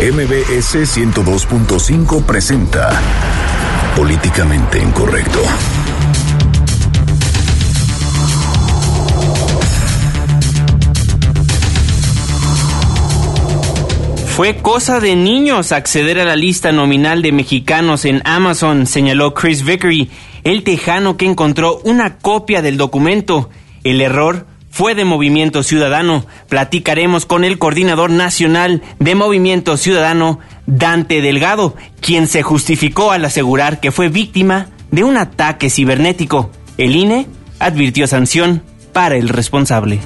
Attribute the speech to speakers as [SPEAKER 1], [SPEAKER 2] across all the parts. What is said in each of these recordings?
[SPEAKER 1] MBS 102.5 presenta Políticamente Incorrecto.
[SPEAKER 2] Fue cosa de niños acceder a la lista nominal de mexicanos en Amazon, señaló Chris Vickery, el tejano que encontró una copia del documento. El error fue de Movimiento Ciudadano. Platicaremos con el coordinador nacional de Movimiento Ciudadano, Dante Delgado, quien se justificó al asegurar que fue víctima de un ataque cibernético. El INE advirtió sanción para el responsable.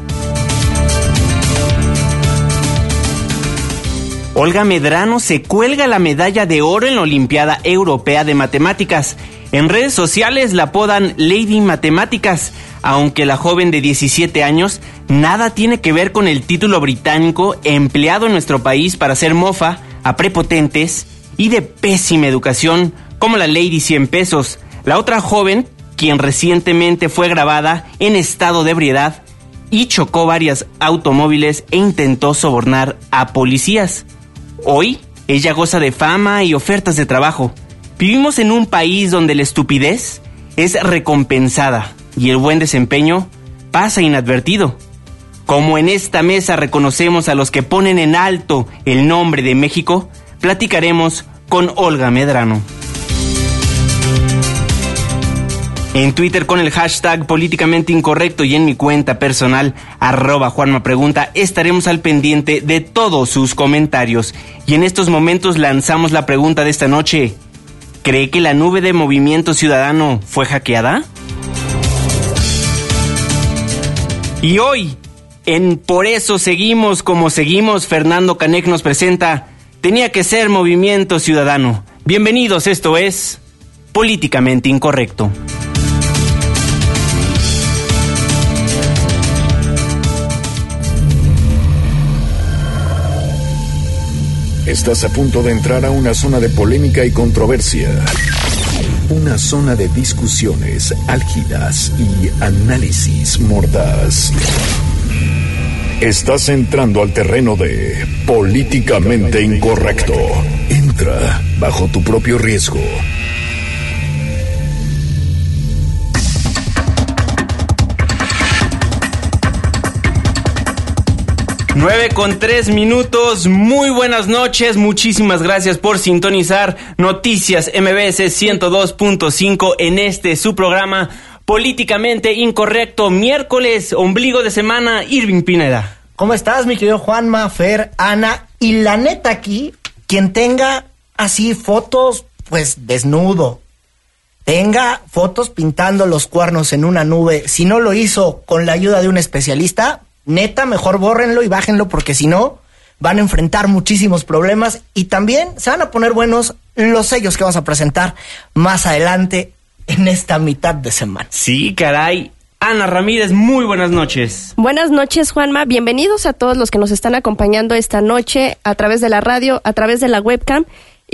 [SPEAKER 2] Olga Medrano se cuelga la medalla de oro en la Olimpiada Europea de Matemáticas. En redes sociales la apodan Lady Matemáticas, aunque la joven de 17 años nada tiene que ver con el título británico empleado en nuestro país para hacer mofa a prepotentes y de pésima educación como la Lady 100 pesos. La otra joven, quien recientemente fue grabada en estado de ebriedad y chocó varias automóviles e intentó sobornar a policías. Hoy, ella goza de fama y ofertas de trabajo. Vivimos en un país donde la estupidez es recompensada y el buen desempeño pasa inadvertido. Como en esta mesa reconocemos a los que ponen en alto el nombre de México, platicaremos con Olga Medrano. En Twitter con el hashtag políticamente incorrecto y en mi cuenta personal arroba Juanma Pregunta estaremos al pendiente de todos sus comentarios. Y en estos momentos lanzamos la pregunta de esta noche. ¿Cree que la nube de Movimiento Ciudadano fue hackeada? Y hoy, en Por eso seguimos como seguimos, Fernando Canek nos presenta Tenía que ser Movimiento Ciudadano. Bienvenidos, esto es Políticamente Incorrecto.
[SPEAKER 1] Estás a punto de entrar a una zona de polémica y controversia. Una zona de discusiones álgidas y análisis mordaz. Estás entrando al terreno de políticamente incorrecto. Entra bajo tu propio riesgo.
[SPEAKER 2] 9 con 3 minutos, muy buenas noches, muchísimas gracias por sintonizar Noticias MBS 102.5 en este su programa Políticamente Incorrecto, miércoles, ombligo de semana, Irving Pineda.
[SPEAKER 3] ¿Cómo estás, mi querido Juanma, Fer, Ana? Y la neta aquí, quien tenga así fotos, pues desnudo, tenga fotos pintando los cuernos en una nube, si no lo hizo con la ayuda de un especialista, neta, mejor bórrenlo y bájenlo porque si no, van a enfrentar muchísimos problemas y también se van a poner buenos los sellos que vamos a presentar más adelante en esta mitad de semana.
[SPEAKER 2] Sí, caray. Ana Ramírez, muy buenas noches.
[SPEAKER 4] Buenas noches, Juanma. Bienvenidos a todos los que nos están acompañando esta noche a través de la radio, a través de la webcam.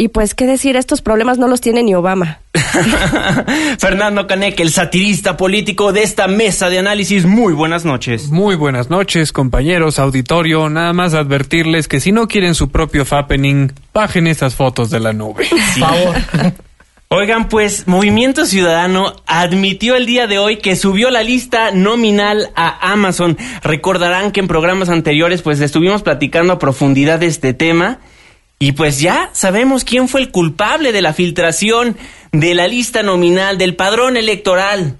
[SPEAKER 4] Y pues, ¿qué decir? Estos problemas no los tiene ni Obama.
[SPEAKER 2] Fernando Canek, el satirista político de esta mesa de análisis. Muy buenas noches.
[SPEAKER 5] Muy buenas noches, compañeros, auditorio. Nada más advertirles que si no quieren su propio fappening, bajen estas fotos de la nube.
[SPEAKER 3] Por favor.
[SPEAKER 2] Oigan, pues Movimiento Ciudadano admitió el día de hoy que subió la lista nominal a Amazon. Recordarán que en programas anteriores pues estuvimos platicando a profundidad de este tema y pues ya sabemos quién fue el culpable de la filtración de la lista nominal del padrón electoral.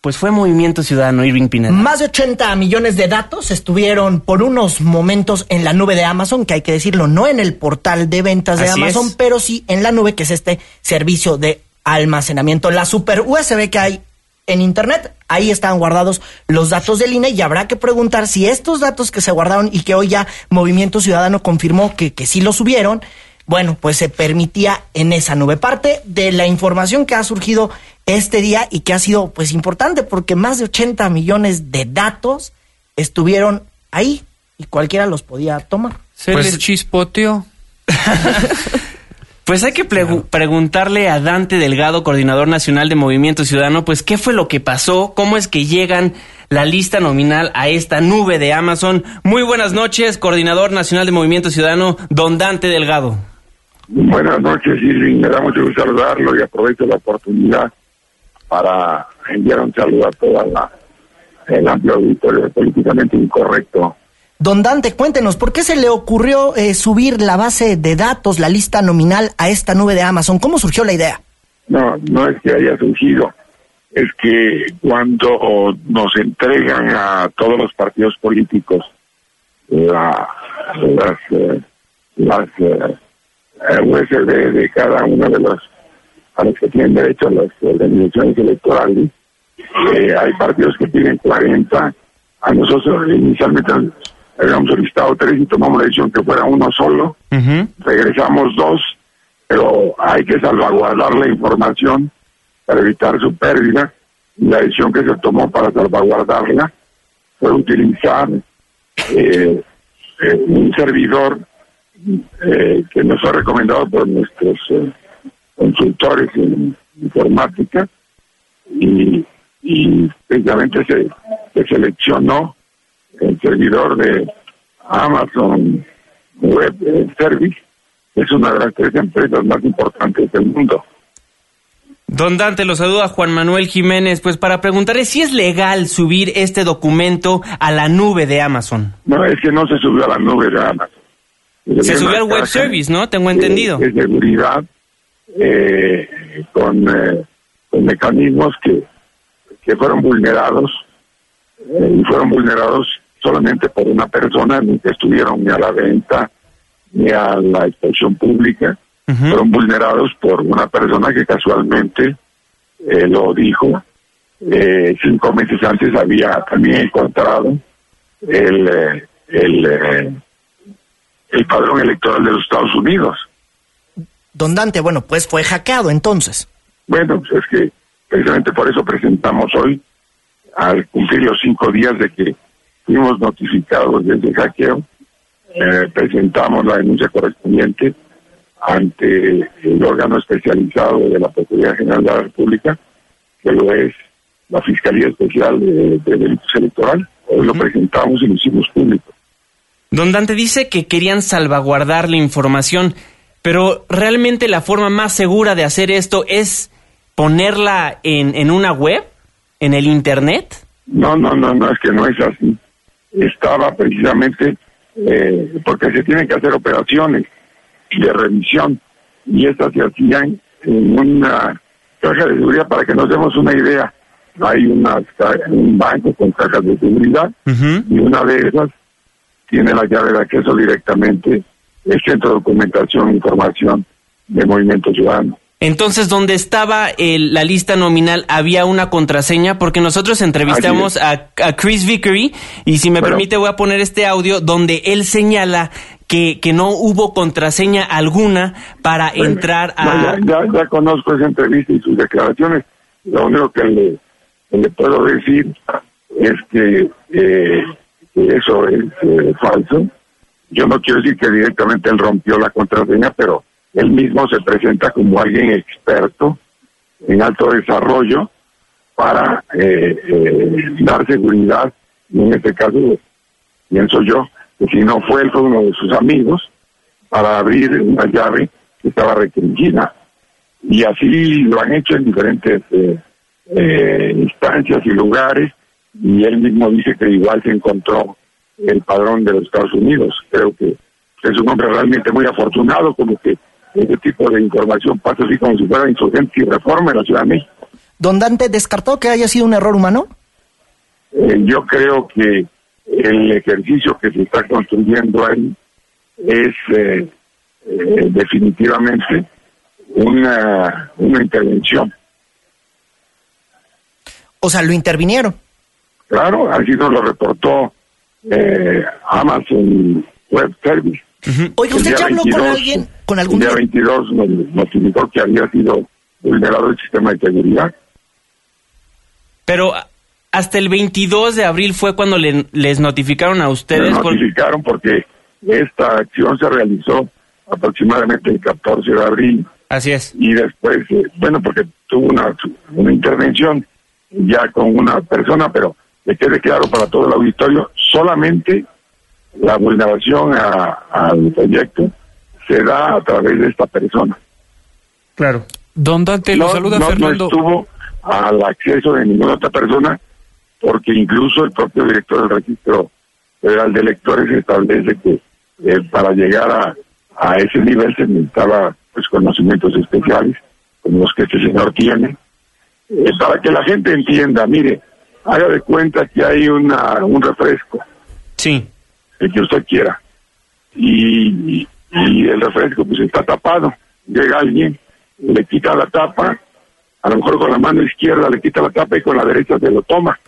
[SPEAKER 2] Pues fue Movimiento Ciudadano, Irving Pineda.
[SPEAKER 3] Más de 80 millones de datos estuvieron por unos momentos en la nube de Amazon, que hay que decirlo, no en el portal de ventas de
[SPEAKER 2] Así
[SPEAKER 3] Amazon,
[SPEAKER 2] es.
[SPEAKER 3] pero sí en la nube, que es este servicio de almacenamiento. La super USB que hay en Internet, ahí están guardados los datos del INE y habrá que preguntar si estos datos que se guardaron y que hoy ya Movimiento Ciudadano confirmó que, que sí los subieron, bueno, pues se permitía en esa nube. Parte de la información que ha surgido este día y que ha sido pues importante porque más de 80 millones de datos estuvieron ahí y cualquiera los podía tomar.
[SPEAKER 5] Se
[SPEAKER 2] Pues-
[SPEAKER 5] les chispoteó.
[SPEAKER 2] Pues hay que preguntarle a Dante Delgado, coordinador nacional de Movimiento Ciudadano, pues qué fue lo que pasó, cómo es que llegan la lista nominal a esta nube de Amazon. Muy buenas noches, coordinador nacional de Movimiento Ciudadano, don Dante Delgado.
[SPEAKER 6] Buenas noches, Irving. Me da mucho gusto saludarlo y aprovecho la oportunidad para enviar un saludo a toda la el amplio auditorio políticamente incorrecto
[SPEAKER 3] Don Dante, cuéntenos, ¿por qué se le ocurrió eh, subir la base de datos, la lista nominal a esta nube de Amazon? ¿Cómo surgió la idea?
[SPEAKER 6] No, no es que haya surgido, es que cuando nos entregan a todos los partidos políticos la, las, eh, las eh, USB de cada uno de los a los que tienen derecho a las organizaciones electorales, hay partidos que tienen 40, a nosotros inicialmente habíamos solicitado tres y tomamos la decisión que fuera uno solo. Regresamos dos, pero hay que salvaguardar la información para evitar su pérdida. La decisión que se tomó para salvaguardarla fue utilizar eh, eh, un servidor eh, que nos ha recomendado por nuestros consultores en informática y, y precisamente se, se seleccionó el servidor de Amazon Web Service, es una de las tres empresas más importantes del mundo.
[SPEAKER 2] Don Dante, lo saluda Juan Manuel Jiménez, pues para preguntarle si es legal subir este documento a la nube de Amazon.
[SPEAKER 6] No, es que no se subió a la nube de Amazon.
[SPEAKER 2] Se, subió al web service, ¿no? Tengo entendido.
[SPEAKER 6] De, seguridad, eh, con, eh, con mecanismos que, que fueron vulnerados, eh, y fueron vulnerados solamente por una persona, ni que estuvieron ni a la venta ni a la expresión pública, fueron vulnerados por una persona que casualmente eh, lo dijo. Eh, cinco meses antes había también encontrado el, eh, el, el padrón electoral de los Estados Unidos.
[SPEAKER 3] Don Dante, bueno, pues fue hackeado entonces.
[SPEAKER 6] Bueno, pues es que precisamente por eso presentamos hoy, al cumplir los cinco días de que fuimos notificados de ese hackeo, eh, presentamos la denuncia correspondiente ante el órgano especializado de la Procuraduría General de la República, que lo es la Fiscalía Especial de, Delitos Electorales. Hoy lo presentamos y lo hicimos público.
[SPEAKER 2] Don Dante dice que querían salvaguardar la información, pero realmente la forma más segura de hacer esto es ponerla en, en una web, en el Internet.
[SPEAKER 6] No, no, no, no, es que no es así estaba precisamente eh, porque se tienen que hacer operaciones de revisión y estas se hacían en una caja de seguridad para que nos demos una idea. Hay una, un banco con cajas de seguridad y una de esas tiene la llave de acceso directamente el Centro de Documentación e Información de Movimiento Ciudadano.
[SPEAKER 2] Entonces, donde estaba la lista nominal, había una contraseña, porque nosotros entrevistamos a, Chris Vickery, y si me permite voy a poner este audio donde él señala que, que no hubo contraseña alguna para entrar
[SPEAKER 6] a... ya, ya, conozco esa entrevista y sus declaraciones. Lo único que le, le puedo decir es que, eh, eso es eh, falso. Yo no quiero decir que directamente él rompió la contraseña, pero él mismo se presenta como alguien experto en alto desarrollo para eh, eh, dar seguridad, y en este caso pienso yo que si no fue él fue uno de sus amigos para abrir una llave que estaba restringida. Y así lo han hecho en diferentes eh, instancias y lugares, y él mismo dice que igual se encontró el padrón de los Estados Unidos. Creo que es un hombre realmente muy afortunado, como que ese tipo de información pasa así como si fuera insurgencia y reforma en la Ciudad de México.
[SPEAKER 3] ¿Don Dante descartó que haya sido un error humano?
[SPEAKER 6] Eh, yo creo que el ejercicio que se está construyendo ahí es eh, eh, definitivamente una, una intervención.
[SPEAKER 3] O sea, lo intervinieron.
[SPEAKER 6] Claro, así nos lo reportó Amazon Web Service.
[SPEAKER 3] Oiga, ¿usted ya habló con alguien, con algún...
[SPEAKER 6] El día 22 nos notificó que había sido vulnerado el sistema de seguridad.
[SPEAKER 2] Pero hasta el 22 de abril fue cuando les notificaron a ustedes.
[SPEAKER 6] Les notificaron porque esta acción se realizó aproximadamente el 14 de abril.
[SPEAKER 2] Así es.
[SPEAKER 6] Y después, eh, bueno, porque tuvo una, una intervención ya con una persona, pero que quede claro para todo el auditorio, solamente la vulneración a- al proyecto se da a través de esta persona.
[SPEAKER 2] Claro.
[SPEAKER 5] Don Dante, lo
[SPEAKER 6] no,
[SPEAKER 5] saluda
[SPEAKER 6] no- no
[SPEAKER 5] Fernando.
[SPEAKER 6] estuvo al acceso de ninguna otra persona, porque incluso el propio director del registro federal de electores establece que eh, para llegar a, a ese nivel se necesitaba pues conocimientos especiales, como los que este señor tiene, Eh, para que la gente entienda, mire, haga de cuenta que hay una, un refresco,
[SPEAKER 2] Sí.
[SPEAKER 6] El que usted quiera, y, y- el refresco pues está tapado, llega alguien, le quita la tapa, a lo mejor con la mano izquierda le quita la tapa y con la derecha se lo toma,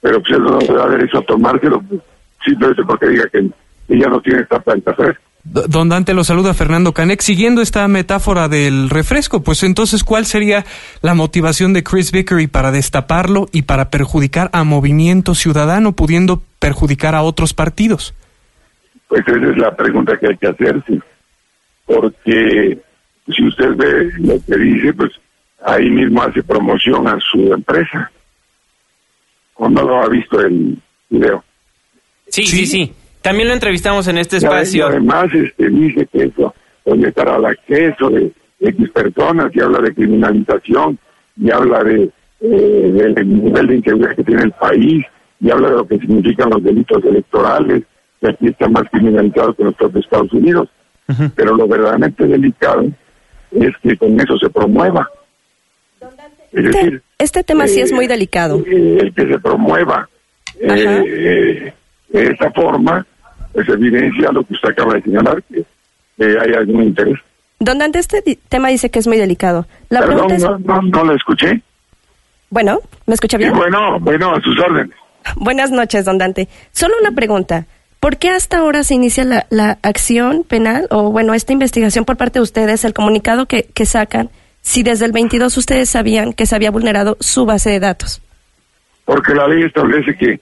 [SPEAKER 6] pero pues él no le da derecho a tomárselo, pues, simplemente porque diga que, ya no tiene tapa el refresco.
[SPEAKER 5] Don Dante lo saluda Fernando Canek. Siguiendo esta metáfora del refresco, pues entonces, ¿cuál sería la motivación de Chris Vickery para destaparlo y para perjudicar a Movimiento Ciudadano, pudiendo perjudicar a otros partidos?
[SPEAKER 6] Pues esa es la pregunta que hay que hacerse. Porque si usted ve lo que dice, pues ahí mismo hace promoción a su empresa. ¿O no lo ha visto el video?
[SPEAKER 2] Sí,
[SPEAKER 5] Sí.
[SPEAKER 2] sí, sí. También lo entrevistamos en este
[SPEAKER 6] Y
[SPEAKER 2] espacio.
[SPEAKER 6] además este, dice que eso estará el acceso de X personas y habla de criminalización y habla de eh, del nivel de inseguridad que tiene el país y habla de lo que significan los delitos electorales que aquí están más criminalizados que en los propios Estados Unidos. Pero lo verdaderamente delicado es que con eso se promueva. Es
[SPEAKER 4] Este,
[SPEAKER 6] decir,
[SPEAKER 4] este tema sí es
[SPEAKER 6] eh,
[SPEAKER 4] muy delicado.
[SPEAKER 6] eh, el que se promueva
[SPEAKER 4] Ajá.
[SPEAKER 6] eh, de esta forma, pues evidencia lo que usted acaba de señalar, que, que hay algún interés.
[SPEAKER 4] Don Dante, este tema dice que es muy delicado. La
[SPEAKER 6] Perdón,
[SPEAKER 4] pregunta es,
[SPEAKER 6] no, no, no lo escuché.
[SPEAKER 4] bueno, ¿me escucha bien?
[SPEAKER 6] bueno, bueno, a sus órdenes.
[SPEAKER 4] Buenas noches, don Dante. Solo una pregunta. ¿Por qué hasta ahora se inicia la, la acción penal o, bueno, esta investigación por parte de ustedes, el comunicado que, que sacan, si desde el 22 ustedes sabían que se había vulnerado su base de datos?
[SPEAKER 6] Porque la ley establece que eh,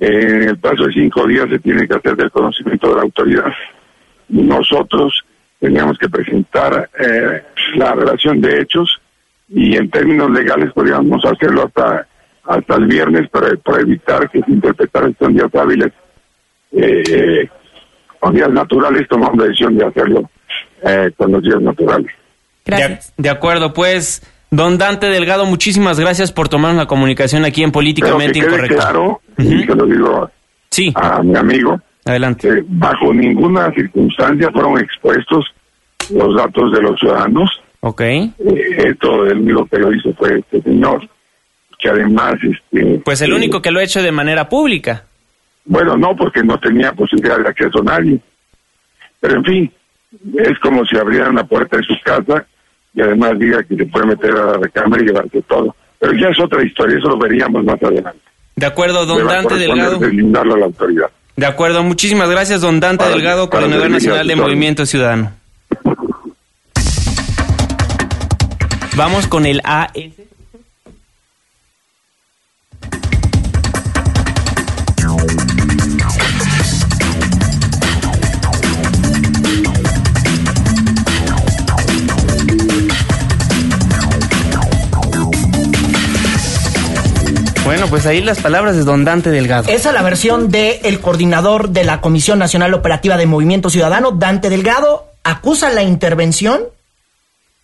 [SPEAKER 6] en el plazo de cinco días se tiene que hacer del conocimiento de la autoridad. Nosotros teníamos que presentar eh, la relación de hechos y en términos legales podríamos hacerlo hasta hasta el viernes para, para evitar que se interpretara esto en días hábiles. Eh, con días naturales tomamos la decisión de hacerlo eh, con los días naturales.
[SPEAKER 4] Gracias.
[SPEAKER 2] De, de acuerdo, pues, don Dante Delgado, muchísimas gracias por tomar la comunicación aquí en
[SPEAKER 6] Pero que
[SPEAKER 2] Políticamente
[SPEAKER 6] quede
[SPEAKER 2] Incorrecto.
[SPEAKER 6] Y se lo digo
[SPEAKER 2] Sí,
[SPEAKER 6] a mi amigo,
[SPEAKER 2] adelante.
[SPEAKER 6] que bajo ninguna circunstancia fueron expuestos los datos de los ciudadanos.
[SPEAKER 2] Ok.
[SPEAKER 6] Eh, esto el único que lo hizo fue este señor, que además, este,
[SPEAKER 2] Pues el
[SPEAKER 6] eh,
[SPEAKER 2] único que lo ha hecho de manera pública.
[SPEAKER 6] bueno, no, porque no tenía posibilidad de acceso a nadie. Pero en fin, es como si abrieran la puerta de su casa y además diga que se puede meter a la recámara y llevarse todo. Pero ya es otra historia, eso lo veríamos más adelante.
[SPEAKER 2] De acuerdo, don Dante Delgado.
[SPEAKER 6] deslindarlo a la autoridad.
[SPEAKER 2] De acuerdo, muchísimas gracias, don Dante
[SPEAKER 6] Para-
[SPEAKER 2] Delgado,
[SPEAKER 6] para
[SPEAKER 2] coordinador nacional de. Movimiento Ciudadano. Vamos con el AS. Bueno, pues ahí las palabras de don Dante Delgado.
[SPEAKER 3] Esa es la versión del el coordinador de la Comisión Nacional Operativa de Movimiento Ciudadano, Dante Delgado, acusa la intervención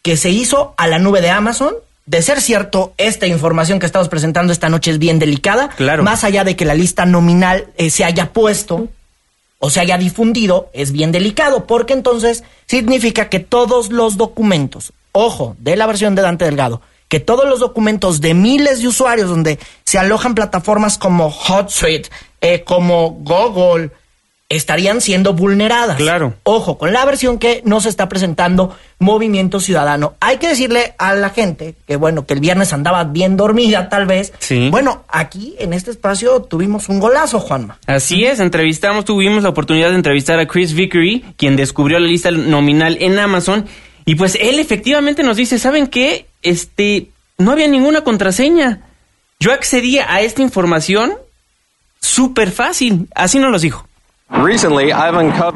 [SPEAKER 3] que se hizo a la nube de Amazon. De ser cierto, esta información que estamos presentando esta noche es bien delicada.
[SPEAKER 2] Claro.
[SPEAKER 3] Más allá de que la lista nominal eh, se haya puesto o se haya difundido, es bien delicado, porque entonces significa que todos los documentos, ojo, de la versión de Dante Delgado, que todos los documentos de miles de usuarios donde se alojan plataformas como HotSuite, eh, como Google, estarían siendo vulneradas.
[SPEAKER 2] Claro.
[SPEAKER 3] Ojo, con la versión que nos está presentando Movimiento Ciudadano. Hay que decirle a la gente que, bueno, que el viernes andaba bien dormida, tal vez.
[SPEAKER 2] Sí.
[SPEAKER 3] Bueno, aquí en este espacio tuvimos un golazo, Juanma.
[SPEAKER 2] Así es, entrevistamos, tuvimos la oportunidad de entrevistar a Chris Vickery, quien descubrió la lista nominal en Amazon, y pues él efectivamente nos dice, ¿saben qué? Este, no había ninguna contraseña. Yo accedía a esta información súper fácil, así nos lo dijo.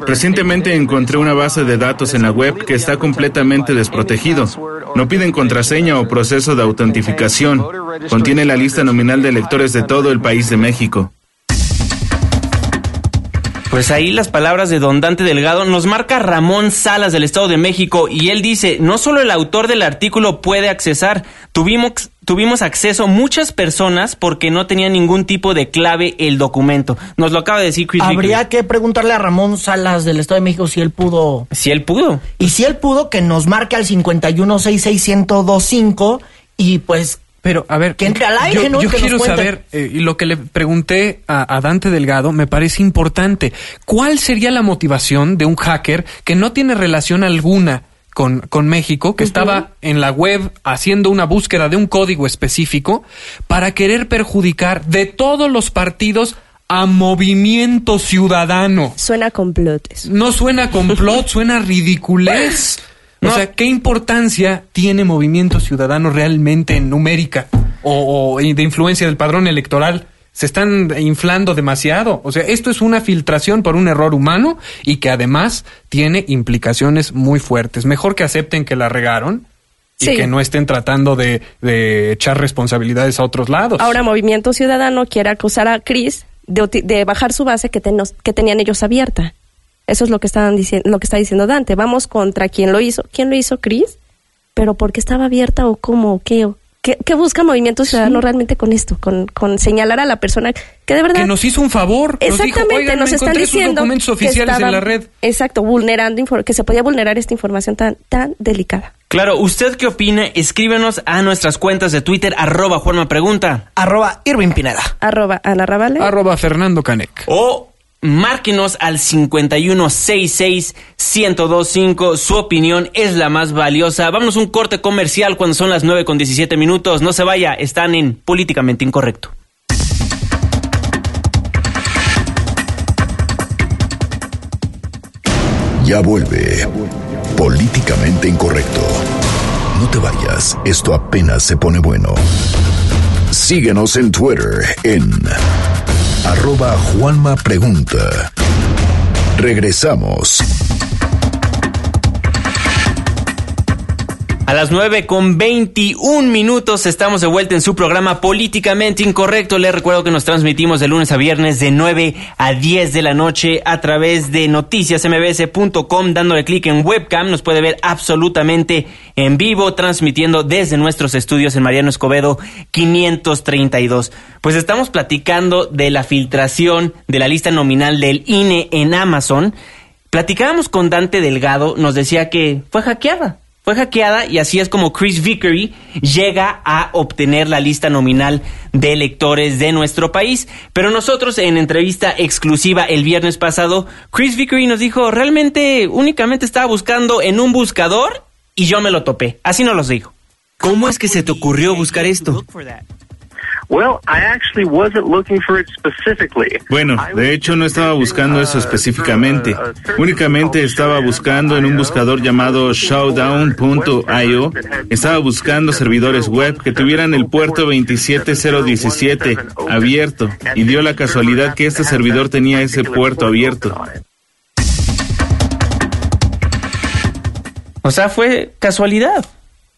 [SPEAKER 7] Recientemente encontré una base de datos en la web que está completamente desprotegido. No piden contraseña o proceso de autentificación. Contiene la lista nominal de electores de todo el país de México.
[SPEAKER 2] Pues ahí las palabras de don Dante Delgado nos marca Ramón Salas del Estado de México y él dice, no solo el autor del artículo puede accesar, tuvimos, tuvimos acceso muchas personas porque no tenía ningún tipo de clave el documento. Nos lo acaba de decir Chris
[SPEAKER 3] Habría que preguntarle a Ramón Salas del Estado de México si él pudo.
[SPEAKER 2] Si él pudo.
[SPEAKER 3] Y si él pudo, que nos marque al 5166125 y pues
[SPEAKER 5] Pero, a ver,
[SPEAKER 3] Que entre al aire,
[SPEAKER 5] yo,
[SPEAKER 3] ¿no?
[SPEAKER 5] yo
[SPEAKER 3] Que nos
[SPEAKER 5] quiero saber, eh, y lo que le pregunté a, a Dante Delgado me parece importante. ¿Cuál sería la motivación de un hacker que no tiene relación alguna con, con México, que estaba en la web haciendo una búsqueda de un código específico para querer perjudicar de todos los partidos a Movimiento Ciudadano?
[SPEAKER 4] Suena a complotes.
[SPEAKER 5] No suena complot, suena ridiculez. O
[SPEAKER 2] No.
[SPEAKER 5] sea, ¿qué importancia tiene Movimiento Ciudadano realmente en numérica o, o de influencia del padrón electoral? Se están inflando demasiado. O sea, esto es una filtración por un error humano y que además tiene implicaciones muy fuertes. Mejor que acepten que la regaron y que no estén tratando de, de echar responsabilidades a otros lados.
[SPEAKER 4] Ahora Movimiento Ciudadano quiere acusar a Cris de, de bajar su base que, que tenían ellos abierta. Eso es lo que estaban diciendo, lo que está diciendo Dante. Vamos contra quien lo hizo. ¿Quién lo hizo, Cris? Pero ¿por qué estaba abierta o cómo o qué? o ¿Qué, qué busca Movimiento Ciudadano realmente con esto? Con, con señalar a la persona que de verdad
[SPEAKER 5] que nos hizo un favor. nos dijo,
[SPEAKER 4] Exactamente,
[SPEAKER 5] "Oigan,
[SPEAKER 4] nos están diciendo
[SPEAKER 5] documentos
[SPEAKER 4] que
[SPEAKER 5] oficiales en
[SPEAKER 4] estaban-
[SPEAKER 5] la red.
[SPEAKER 4] Exacto, vulnerando que se podía vulnerar esta información tan tan delicada.
[SPEAKER 2] Claro, ¿usted qué opina? Escríbenos a nuestras cuentas de Twitter, arroba Juanma Pregunta.
[SPEAKER 3] arroba Irving Pineda.
[SPEAKER 4] Arroba Ana Ravale.
[SPEAKER 5] Arroba Fernando Canec.
[SPEAKER 2] O márquenos al 5166-1025. Su opinión es la más valiosa. Vámonos a un corte comercial cuando son las 9 con 17 minutos. No se vaya, están en Políticamente Incorrecto.
[SPEAKER 1] Ya vuelve. Políticamente incorrecto. No te vayas, esto apenas se pone bueno. Síguenos en Twitter en arroba Juanma Pregunta. Regresamos.
[SPEAKER 2] A las 9 con 21 minutos estamos de vuelta en su programa Políticamente Incorrecto. Les recuerdo que nos transmitimos de lunes a viernes de 9 a 10 de la noche a través de noticiasmbs.com. Dándole clic en webcam nos puede ver absolutamente en vivo, transmitiendo desde nuestros estudios en Mariano Escobedo 532. Pues estamos platicando de la filtración de la lista nominal del INE en Amazon. Platicábamos con Dante Delgado, nos decía que fue hackeada. Fue hackeada y así es como Chris Vickery llega a obtener la lista nominal de electores de nuestro país. Pero nosotros en entrevista exclusiva el viernes pasado, Chris Vickery nos dijo, realmente únicamente estaba buscando en un buscador y yo me lo topé. Así nos lo dijo. ¿Cómo es que se te ocurrió buscar esto?
[SPEAKER 7] Bueno, de hecho no estaba buscando eso específicamente. Únicamente estaba buscando en un buscador llamado showdown.io. Estaba buscando servidores web que tuvieran el puerto 27017 abierto y dio la casualidad que este servidor tenía ese puerto abierto.
[SPEAKER 2] O sea, fue casualidad.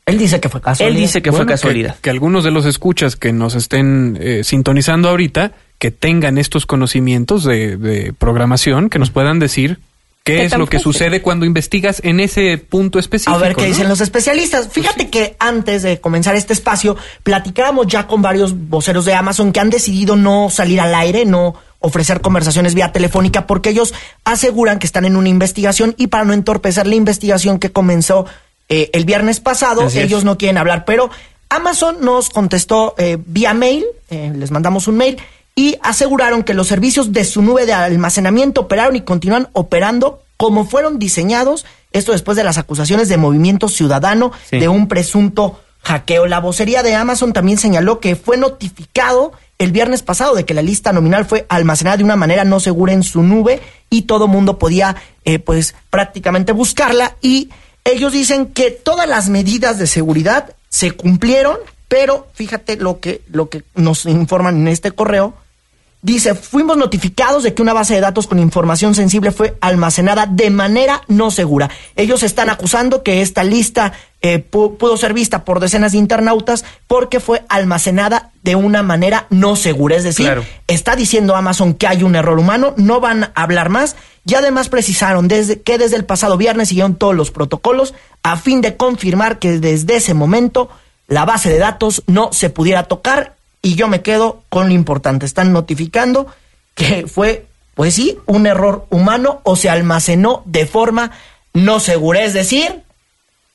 [SPEAKER 3] Él dice que fue casualidad.
[SPEAKER 2] Él dice que fue casualidad.
[SPEAKER 5] Que, algunos de los escuchas que nos estén eh, sintonizando ahorita, que tengan estos conocimientos de, de programación, que nos puedan decir qué
[SPEAKER 4] ¿Qué
[SPEAKER 5] es lo que sucede cuando investigas en ese punto específico.
[SPEAKER 3] A ver qué
[SPEAKER 5] ¿no?
[SPEAKER 3] dicen los especialistas. Fíjate que antes de comenzar este espacio, platicábamos ya con varios voceros de Amazon que han decidido no salir al aire, no ofrecer conversaciones vía telefónica, porque ellos aseguran que están en una investigación y para no entorpecer la investigación que comenzó eh, el viernes pasado,
[SPEAKER 2] Así es.
[SPEAKER 3] ellos no quieren hablar. Pero Amazon nos contestó eh, vía mail, eh, les mandamos un mail, y aseguraron que los servicios de su nube de almacenamiento operaron y continúan operando como fueron diseñados, esto después de las acusaciones de Movimiento Ciudadano
[SPEAKER 2] Sí.
[SPEAKER 3] de un presunto hackeo. La vocería de Amazon también señaló que fue notificado el viernes pasado de que la lista nominal fue almacenada de una manera no segura en su nube y todo mundo podía eh, pues prácticamente buscarla y ellos dicen que todas las medidas de seguridad se cumplieron, pero fíjate lo que lo que nos informan en este correo Dice, fuimos notificados de que una base de datos con información sensible fue almacenada de manera no segura. Ellos están acusando que esta lista eh, pudo ser vista por decenas de internautas porque fue almacenada de una manera no segura. Es decir, está diciendo Amazon que hay un error humano, no van a hablar más y además precisaron desde, que desde el pasado viernes siguieron todos los protocolos a fin de confirmar que desde ese momento la base de datos no se pudiera tocar y yo me quedo con lo importante. Están notificando que fue, pues sí, un error humano o se almacenó de forma no segura. Es decir,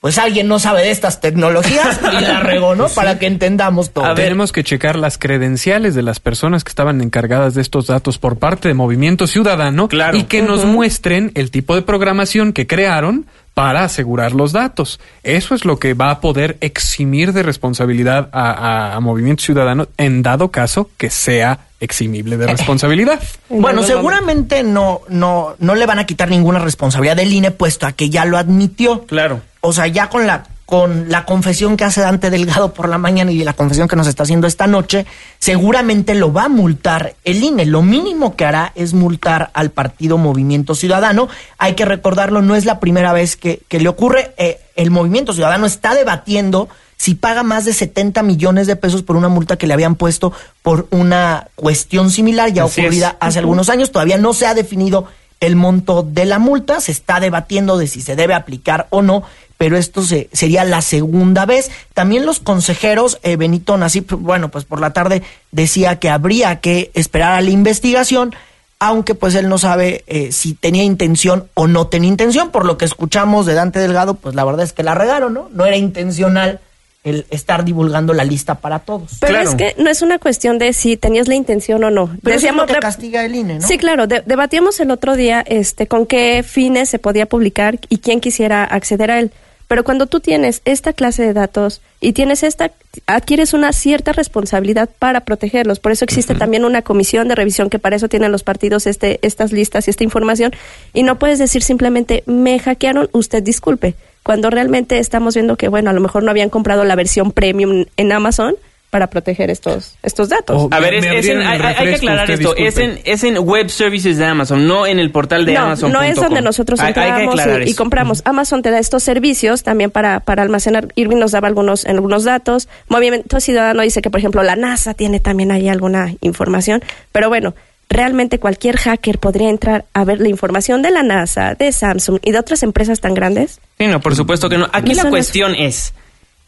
[SPEAKER 3] pues alguien no sabe de estas tecnologías y la regó, ¿no? Para que entendamos todo.
[SPEAKER 5] Tenemos que checar las credenciales de las personas que estaban encargadas de estos datos por parte de Movimiento Ciudadano
[SPEAKER 2] claro.
[SPEAKER 5] y que nos muestren el tipo de programación que crearon para asegurar los datos. Eso es lo que va a poder eximir de responsabilidad a, Movimiento Ciudadano en dado caso que sea eximible de responsabilidad.
[SPEAKER 3] bueno, seguramente no, no, no le van a quitar ninguna responsabilidad del INE, puesto a que ya lo admitió.
[SPEAKER 2] Claro.
[SPEAKER 3] O sea, ya con la con la confesión que hace Dante Delgado por la mañana y la confesión que nos está haciendo esta noche, seguramente lo va a multar el INE. Lo mínimo que hará es multar al partido Movimiento Ciudadano. Hay que recordarlo, no es la primera vez que, le ocurre. Eh, el Movimiento Ciudadano está debatiendo si paga más de 70 millones de pesos por una multa que le habían puesto por una cuestión similar ya ocurrida hace algunos años. Todavía no se ha definido el monto de la multa, se está debatiendo de si se debe aplicar o no pero esto se, sería la segunda vez. También los consejeros, eh, Benito Nasip, bueno, pues por la tarde decía que habría que esperar a la investigación, aunque pues él no sabe eh, si tenía intención o no tenía intención, por lo que escuchamos de Dante Delgado, pues la verdad es que la regaron, ¿no? No era intencional el estar divulgando la lista para todos.
[SPEAKER 4] Pero es que no es una cuestión de si tenías la intención o no.
[SPEAKER 3] Pero Decíamos, que castiga el INE, ¿no?
[SPEAKER 4] Sí, claro. debatíamos el otro día este, con qué fines se podía publicar y quién quisiera acceder a él. Pero cuando tú tienes esta clase de datos y tienes esta, adquieres una cierta responsabilidad para protegerlos. Por eso existe también una comisión de revisión que para eso tienen los partidos este, estas listas y esta información. Y no puedes decir simplemente, me hackearon, usted disculpe. Cuando realmente estamos viendo que, bueno, a lo mejor no habían comprado la versión premium en Amazon para proteger estos, estos datos.
[SPEAKER 2] Oh, a ver, es, en, hay, que aclarar esto, es en, es en Web Services de Amazon, no en el portal de Amazon.
[SPEAKER 4] No es donde nosotros entramos y, compramos. Amazon te da estos servicios también para, para almacenar. Irving nos daba algunos, algunos datos. Movimiento Ciudadano dice que, por ejemplo, la NASA tiene también ahí alguna información. Pero bueno, realmente cualquier hacker podría entrar a ver la información de la NASA, de Samsung y de otras empresas tan grandes.
[SPEAKER 2] Sí, no, por supuesto que no. Aquí la cuestión es,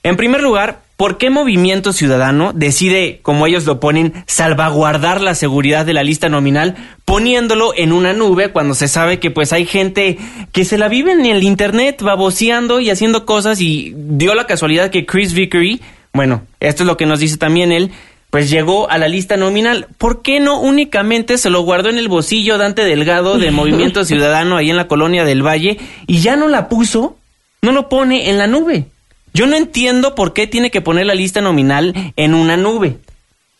[SPEAKER 2] en primer lugar, ¿Por qué Movimiento Ciudadano decide, como ellos lo ponen, salvaguardar la seguridad de la lista nominal poniéndolo en una nube cuando se sabe que pues hay gente que se la vive en el internet baboseando y haciendo cosas y dio la casualidad que Chris Vickery, bueno, esto es lo que nos dice también él, pues llegó a la lista nominal. ¿Por qué no únicamente se lo guardó en el bolsillo Dante Delgado de Movimiento Ciudadano ahí en la colonia del Valle y ya no la puso? No lo pone en la nube. Yo no entiendo por qué tiene que poner la lista nominal en una nube.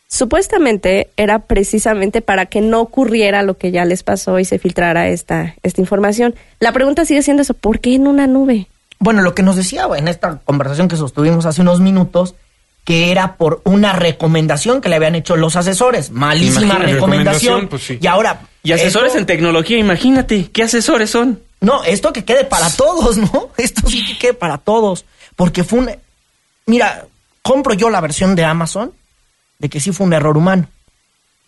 [SPEAKER 4] Supuestamente era precisamente para que no ocurriera lo que ya les pasó y se filtrara esta, esta información. La pregunta sigue siendo eso, ¿por qué en una nube?
[SPEAKER 3] Bueno, lo que nos decía en esta conversación que sostuvimos hace unos minutos, que era por una recomendación que le habían hecho los asesores. Malísima recomendación. Pues y ahora...
[SPEAKER 2] Y asesores en tecnología, imagínate, ¿qué asesores son?
[SPEAKER 3] No, esto que quede para todos, ¿no? Esto sí que quede para todos. Porque fue un... Mira, compro yo la versión de Amazon de que sí fue un error humano.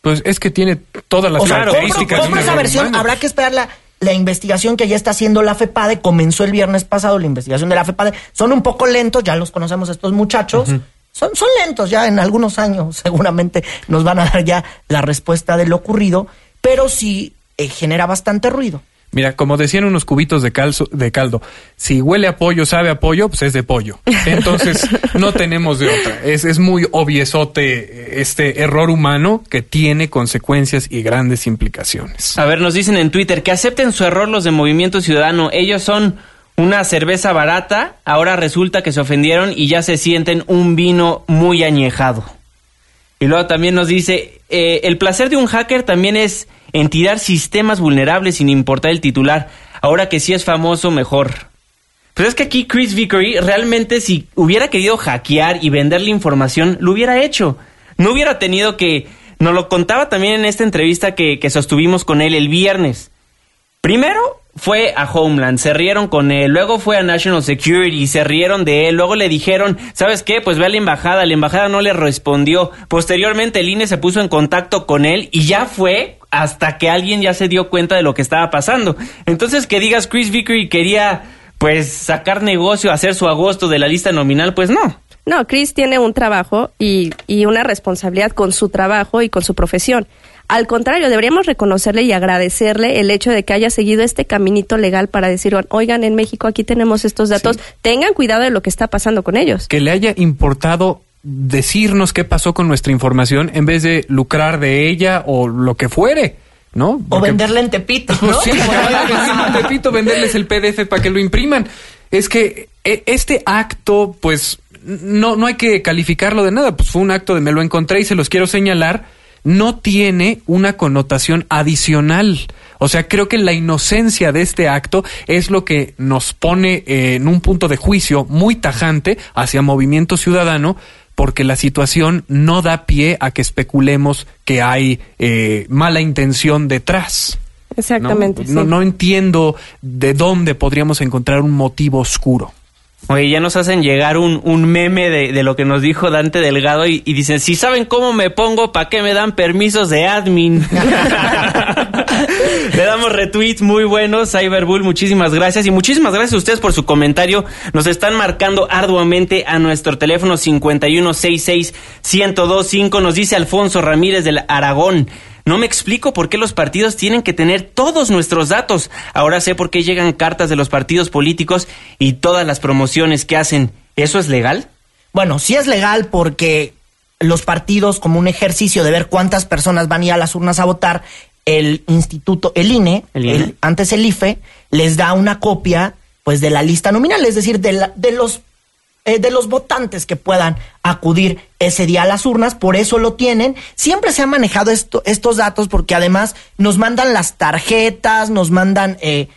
[SPEAKER 5] Pues es que tiene todas las características.
[SPEAKER 3] Compro, esa versión, habrá que esperar la, la investigación que ya está haciendo la FEPADE. Comenzó el viernes pasado la investigación de la FEPADE. Son un poco lentos, ya los conocemos estos muchachos. Son, son lentos, ya en algunos años seguramente nos van a dar ya la respuesta de lo ocurrido, pero sí eh, genera bastante ruido.
[SPEAKER 5] Mira, como decían unos cubitos de, de caldo, si huele a pollo, sabe a pollo, pues es de pollo. Entonces, no tenemos de otra. Es, es muy obviesote este error humano que tiene consecuencias y grandes implicaciones.
[SPEAKER 2] A ver, nos dicen en Twitter que acepten su error los de Movimiento Ciudadano. Ellos son una cerveza barata, ahora resulta que se ofendieron y ya se sienten un vino muy añejado. Y luego también nos dice, eh, el placer de un hacker también es en tirar sistemas vulnerables sin importar el titular. Ahora que sí es famoso, mejor. Pero es que aquí Chris Vickery realmente si hubiera querido hackear y vender la información, lo hubiera hecho. No hubiera tenido que Nos lo contaba también en esta entrevista que, que sostuvimos con él el viernes. Primero fue a Homeland, se rieron con él, luego fue a National Security, se rieron de él, luego le dijeron, ¿sabes qué? Pues ve a la embajada, la embajada no le respondió. Posteriormente el INE se puso en contacto con él y ya fue hasta que alguien ya se dio cuenta de lo que estaba pasando. Entonces que digas Chris Vickery quería pues sacar negocio, hacer su agosto de la lista nominal, pues no.
[SPEAKER 4] No, Chris tiene un trabajo y, y una responsabilidad con su trabajo y con su profesión. Al contrario, deberíamos reconocerle y agradecerle el hecho de que haya seguido este caminito legal para decir, oigan, en México aquí tenemos estos datos, tengan cuidado de lo que está pasando con ellos.
[SPEAKER 5] Que le haya importado decirnos qué pasó con nuestra información en vez de lucrar de ella o lo que fuere. ¿No?
[SPEAKER 3] o venderle en Tepito, ¿no?
[SPEAKER 5] Sí, en Tepito, venderles el PDF para que lo impriman. Es que eh, este acto, pues, no, no hay que calificarlo de nada. Pues fue un acto de me lo encontré y se los quiero señalar no tiene una connotación adicional. O sea, creo que la inocencia de este acto es lo que nos pone eh, en un punto de juicio muy tajante hacia Movimiento Ciudadano, porque la situación no da pie a que especulemos que hay eh, mala intención detrás.
[SPEAKER 4] Exactamente.
[SPEAKER 5] No, no entiendo de dónde podríamos encontrar un motivo oscuro.
[SPEAKER 2] Oye, ya nos hacen llegar un, un meme de, de, lo que nos dijo Dante Delgado y, y dicen, si saben cómo me pongo, ¿para qué me dan permisos de admin? Le damos retweets muy buenos, Cyberbull, muchísimas gracias y muchísimas gracias a ustedes por su comentario. Nos están marcando arduamente a nuestro teléfono 5166-1025. Nos dice Alfonso Ramírez del Aragón. No me explico por qué los partidos tienen que tener todos nuestros datos. Ahora sé por qué llegan cartas de los partidos políticos y todas las promociones que hacen. ¿Eso es legal?
[SPEAKER 3] Bueno, sí es legal porque los partidos, como un ejercicio de ver cuántas personas van a ir a las urnas a votar, el instituto, el INE,
[SPEAKER 2] ¿El INE?
[SPEAKER 3] el- antes el IFE, les da una copia pues de la lista nominal, es decir, de, la- de los eh, de los votantes que puedan acudir ese día a las urnas, por eso lo tienen. Siempre se han manejado esto- estos datos porque además nos mandan las tarjetas, nos mandan, eh,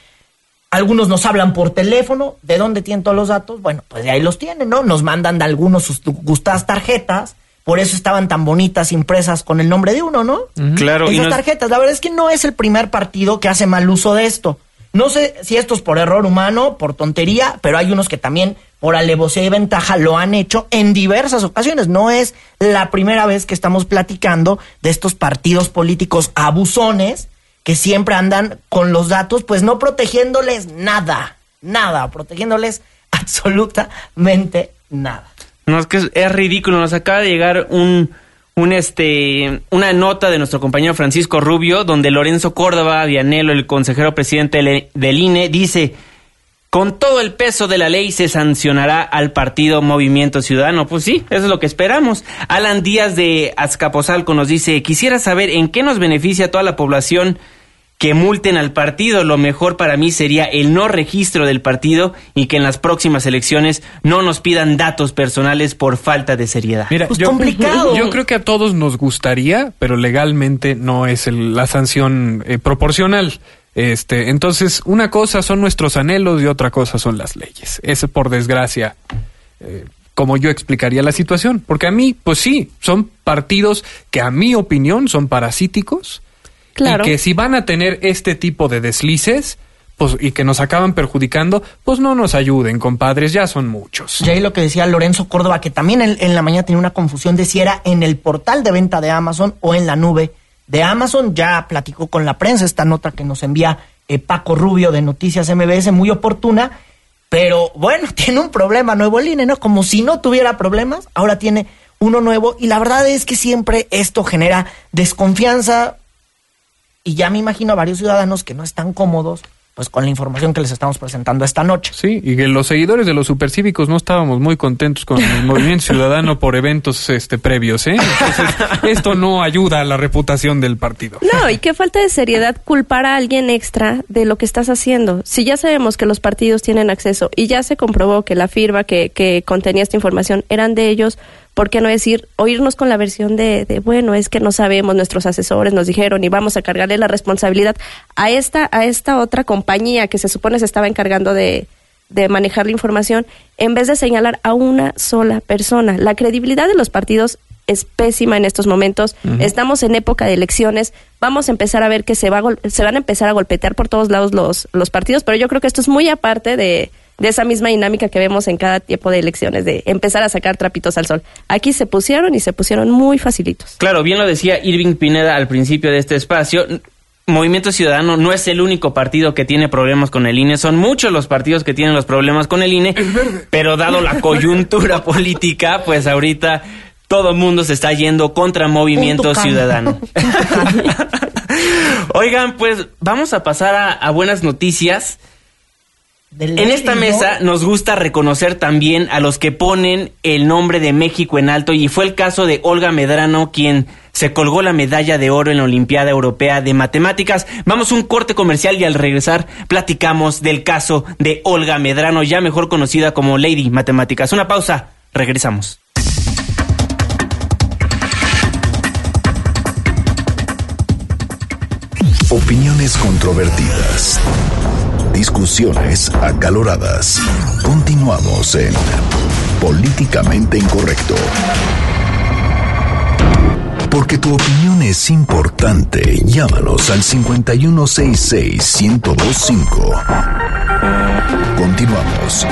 [SPEAKER 3] algunos nos hablan por teléfono, ¿de dónde tienen todos los datos? Bueno, pues de ahí los tienen, ¿no? Nos mandan de algunos sus gustadas tarjetas, por eso estaban tan bonitas impresas con el nombre de uno, ¿no?
[SPEAKER 2] Claro, y
[SPEAKER 3] Esas
[SPEAKER 2] nos-
[SPEAKER 3] tarjetas, la verdad es que no es el primer partido que hace mal uso de esto. No sé si esto es por error humano, por tontería, pero hay unos que también por alevosía y ventaja lo han hecho en diversas ocasiones. No es la primera vez que estamos platicando de estos partidos políticos abusones que siempre andan con los datos, pues no protegiéndoles nada, nada, protegiéndoles absolutamente nada.
[SPEAKER 2] No, es que es, es ridículo. Nos acaba de llegar un, un este, una nota de nuestro compañero Francisco Rubio, donde Lorenzo Córdoba Vianelo, el consejero presidente del, INE, dice: Con todo el peso de la ley se sancionará al partido Movimiento Ciudadano. Pues sí, eso es lo que esperamos. Alan Díaz de Azcapotzalco nos dice: Quisiera saber en qué nos beneficia a toda la población que multen al partido. Lo mejor para mí sería el no registro del partido y que en las próximas elecciones no nos pidan datos personales por falta de seriedad.
[SPEAKER 5] Mira,
[SPEAKER 3] Pues
[SPEAKER 5] yo,
[SPEAKER 3] complicado.
[SPEAKER 5] yo creo que a todos nos gustaría, pero legalmente no es el- la sanción eh, proporcional. Este, entonces, una cosa son nuestros anhelos y otra cosa son las leyes. Es por desgracia eh, como yo explicaría la situación. Porque a mí, pues sí, son partidos que a mi opinión son parasíticos.
[SPEAKER 4] Claro.
[SPEAKER 5] Y que si van a tener este tipo de deslices, pues, y que nos acaban perjudicando, pues no nos ayuden, compadres, ya son muchos.
[SPEAKER 3] Y ahí lo que decía Lorenzo Córdoba, que también en, en la mañana tenía una confusión de si era en el portal de venta de Amazon o en la nube de Amazon. Ya platicó con la prensa esta nota que nos envía eh, Paco Rubio de Noticias MBS, muy oportuna. Pero bueno, tiene un problema nuevo el INE, ¿no? Como si no tuviera problemas, ahora tiene uno nuevo. Y la verdad es que siempre esto genera desconfianza. Y ya me imagino a varios ciudadanos que no están cómodos pues con la información que les estamos presentando esta noche.
[SPEAKER 5] Sí, y que los seguidores de los supercívicos no estábamos muy contentos con el movimiento ciudadano por eventos este previos, ¿eh? Entonces, esto no ayuda a la reputación del partido.
[SPEAKER 4] No, y qué falta de seriedad culpar a alguien extra de lo que estás haciendo. Si ya sabemos que los partidos tienen acceso y ya se comprobó que la firma que, que contenía esta información eran de ellos, ¿por qué no decir, oírnos con la versión de, de, bueno, es que no sabemos, nuestros asesores nos dijeron y vamos a cargarle la responsabilidad a esta, a esta otra compañía que se supone se estaba encargando de, de manejar la información, en vez de señalar a una sola persona? La credibilidad de los partidos es pésima en estos momentos. Estamos en época de elecciones. Vamos a empezar a ver que se, va a se van a empezar a golpetear por todos lados los, los partidos, pero yo creo que esto es muy aparte de, de esa misma dinámica que vemos en cada tiempo de elecciones, de empezar a sacar trapitos al sol. Aquí se pusieron y se pusieron muy facilitos.
[SPEAKER 2] Claro, bien lo decía Irving Pineda al principio de este espacio. Movimiento Ciudadano no es el único partido que tiene problemas con el INE, son muchos los partidos que tienen los problemas con el INE, pero dado la coyuntura política, pues ahorita todo el mundo se está yendo contra Movimiento. Ciudadano. Oigan, pues vamos a pasar a, a buenas noticias. En esta mesa nos gusta reconocer también a los que ponen el nombre de México en alto y fue el caso de Olga Medrano quien se colgó la medalla de oro en la Olimpiada Europea de Matemáticas. Vamos a un corte comercial y al regresar platicamos del caso de Olga Medrano, ya mejor conocida como Lady Matemáticas. Una pausa, regresamos.
[SPEAKER 1] Opiniones controvertidas. Discusiones acaloradas. Continuamos en Políticamente Incorrecto. Porque tu opinión es importante, llámanos al 5166-1025. Continuamos.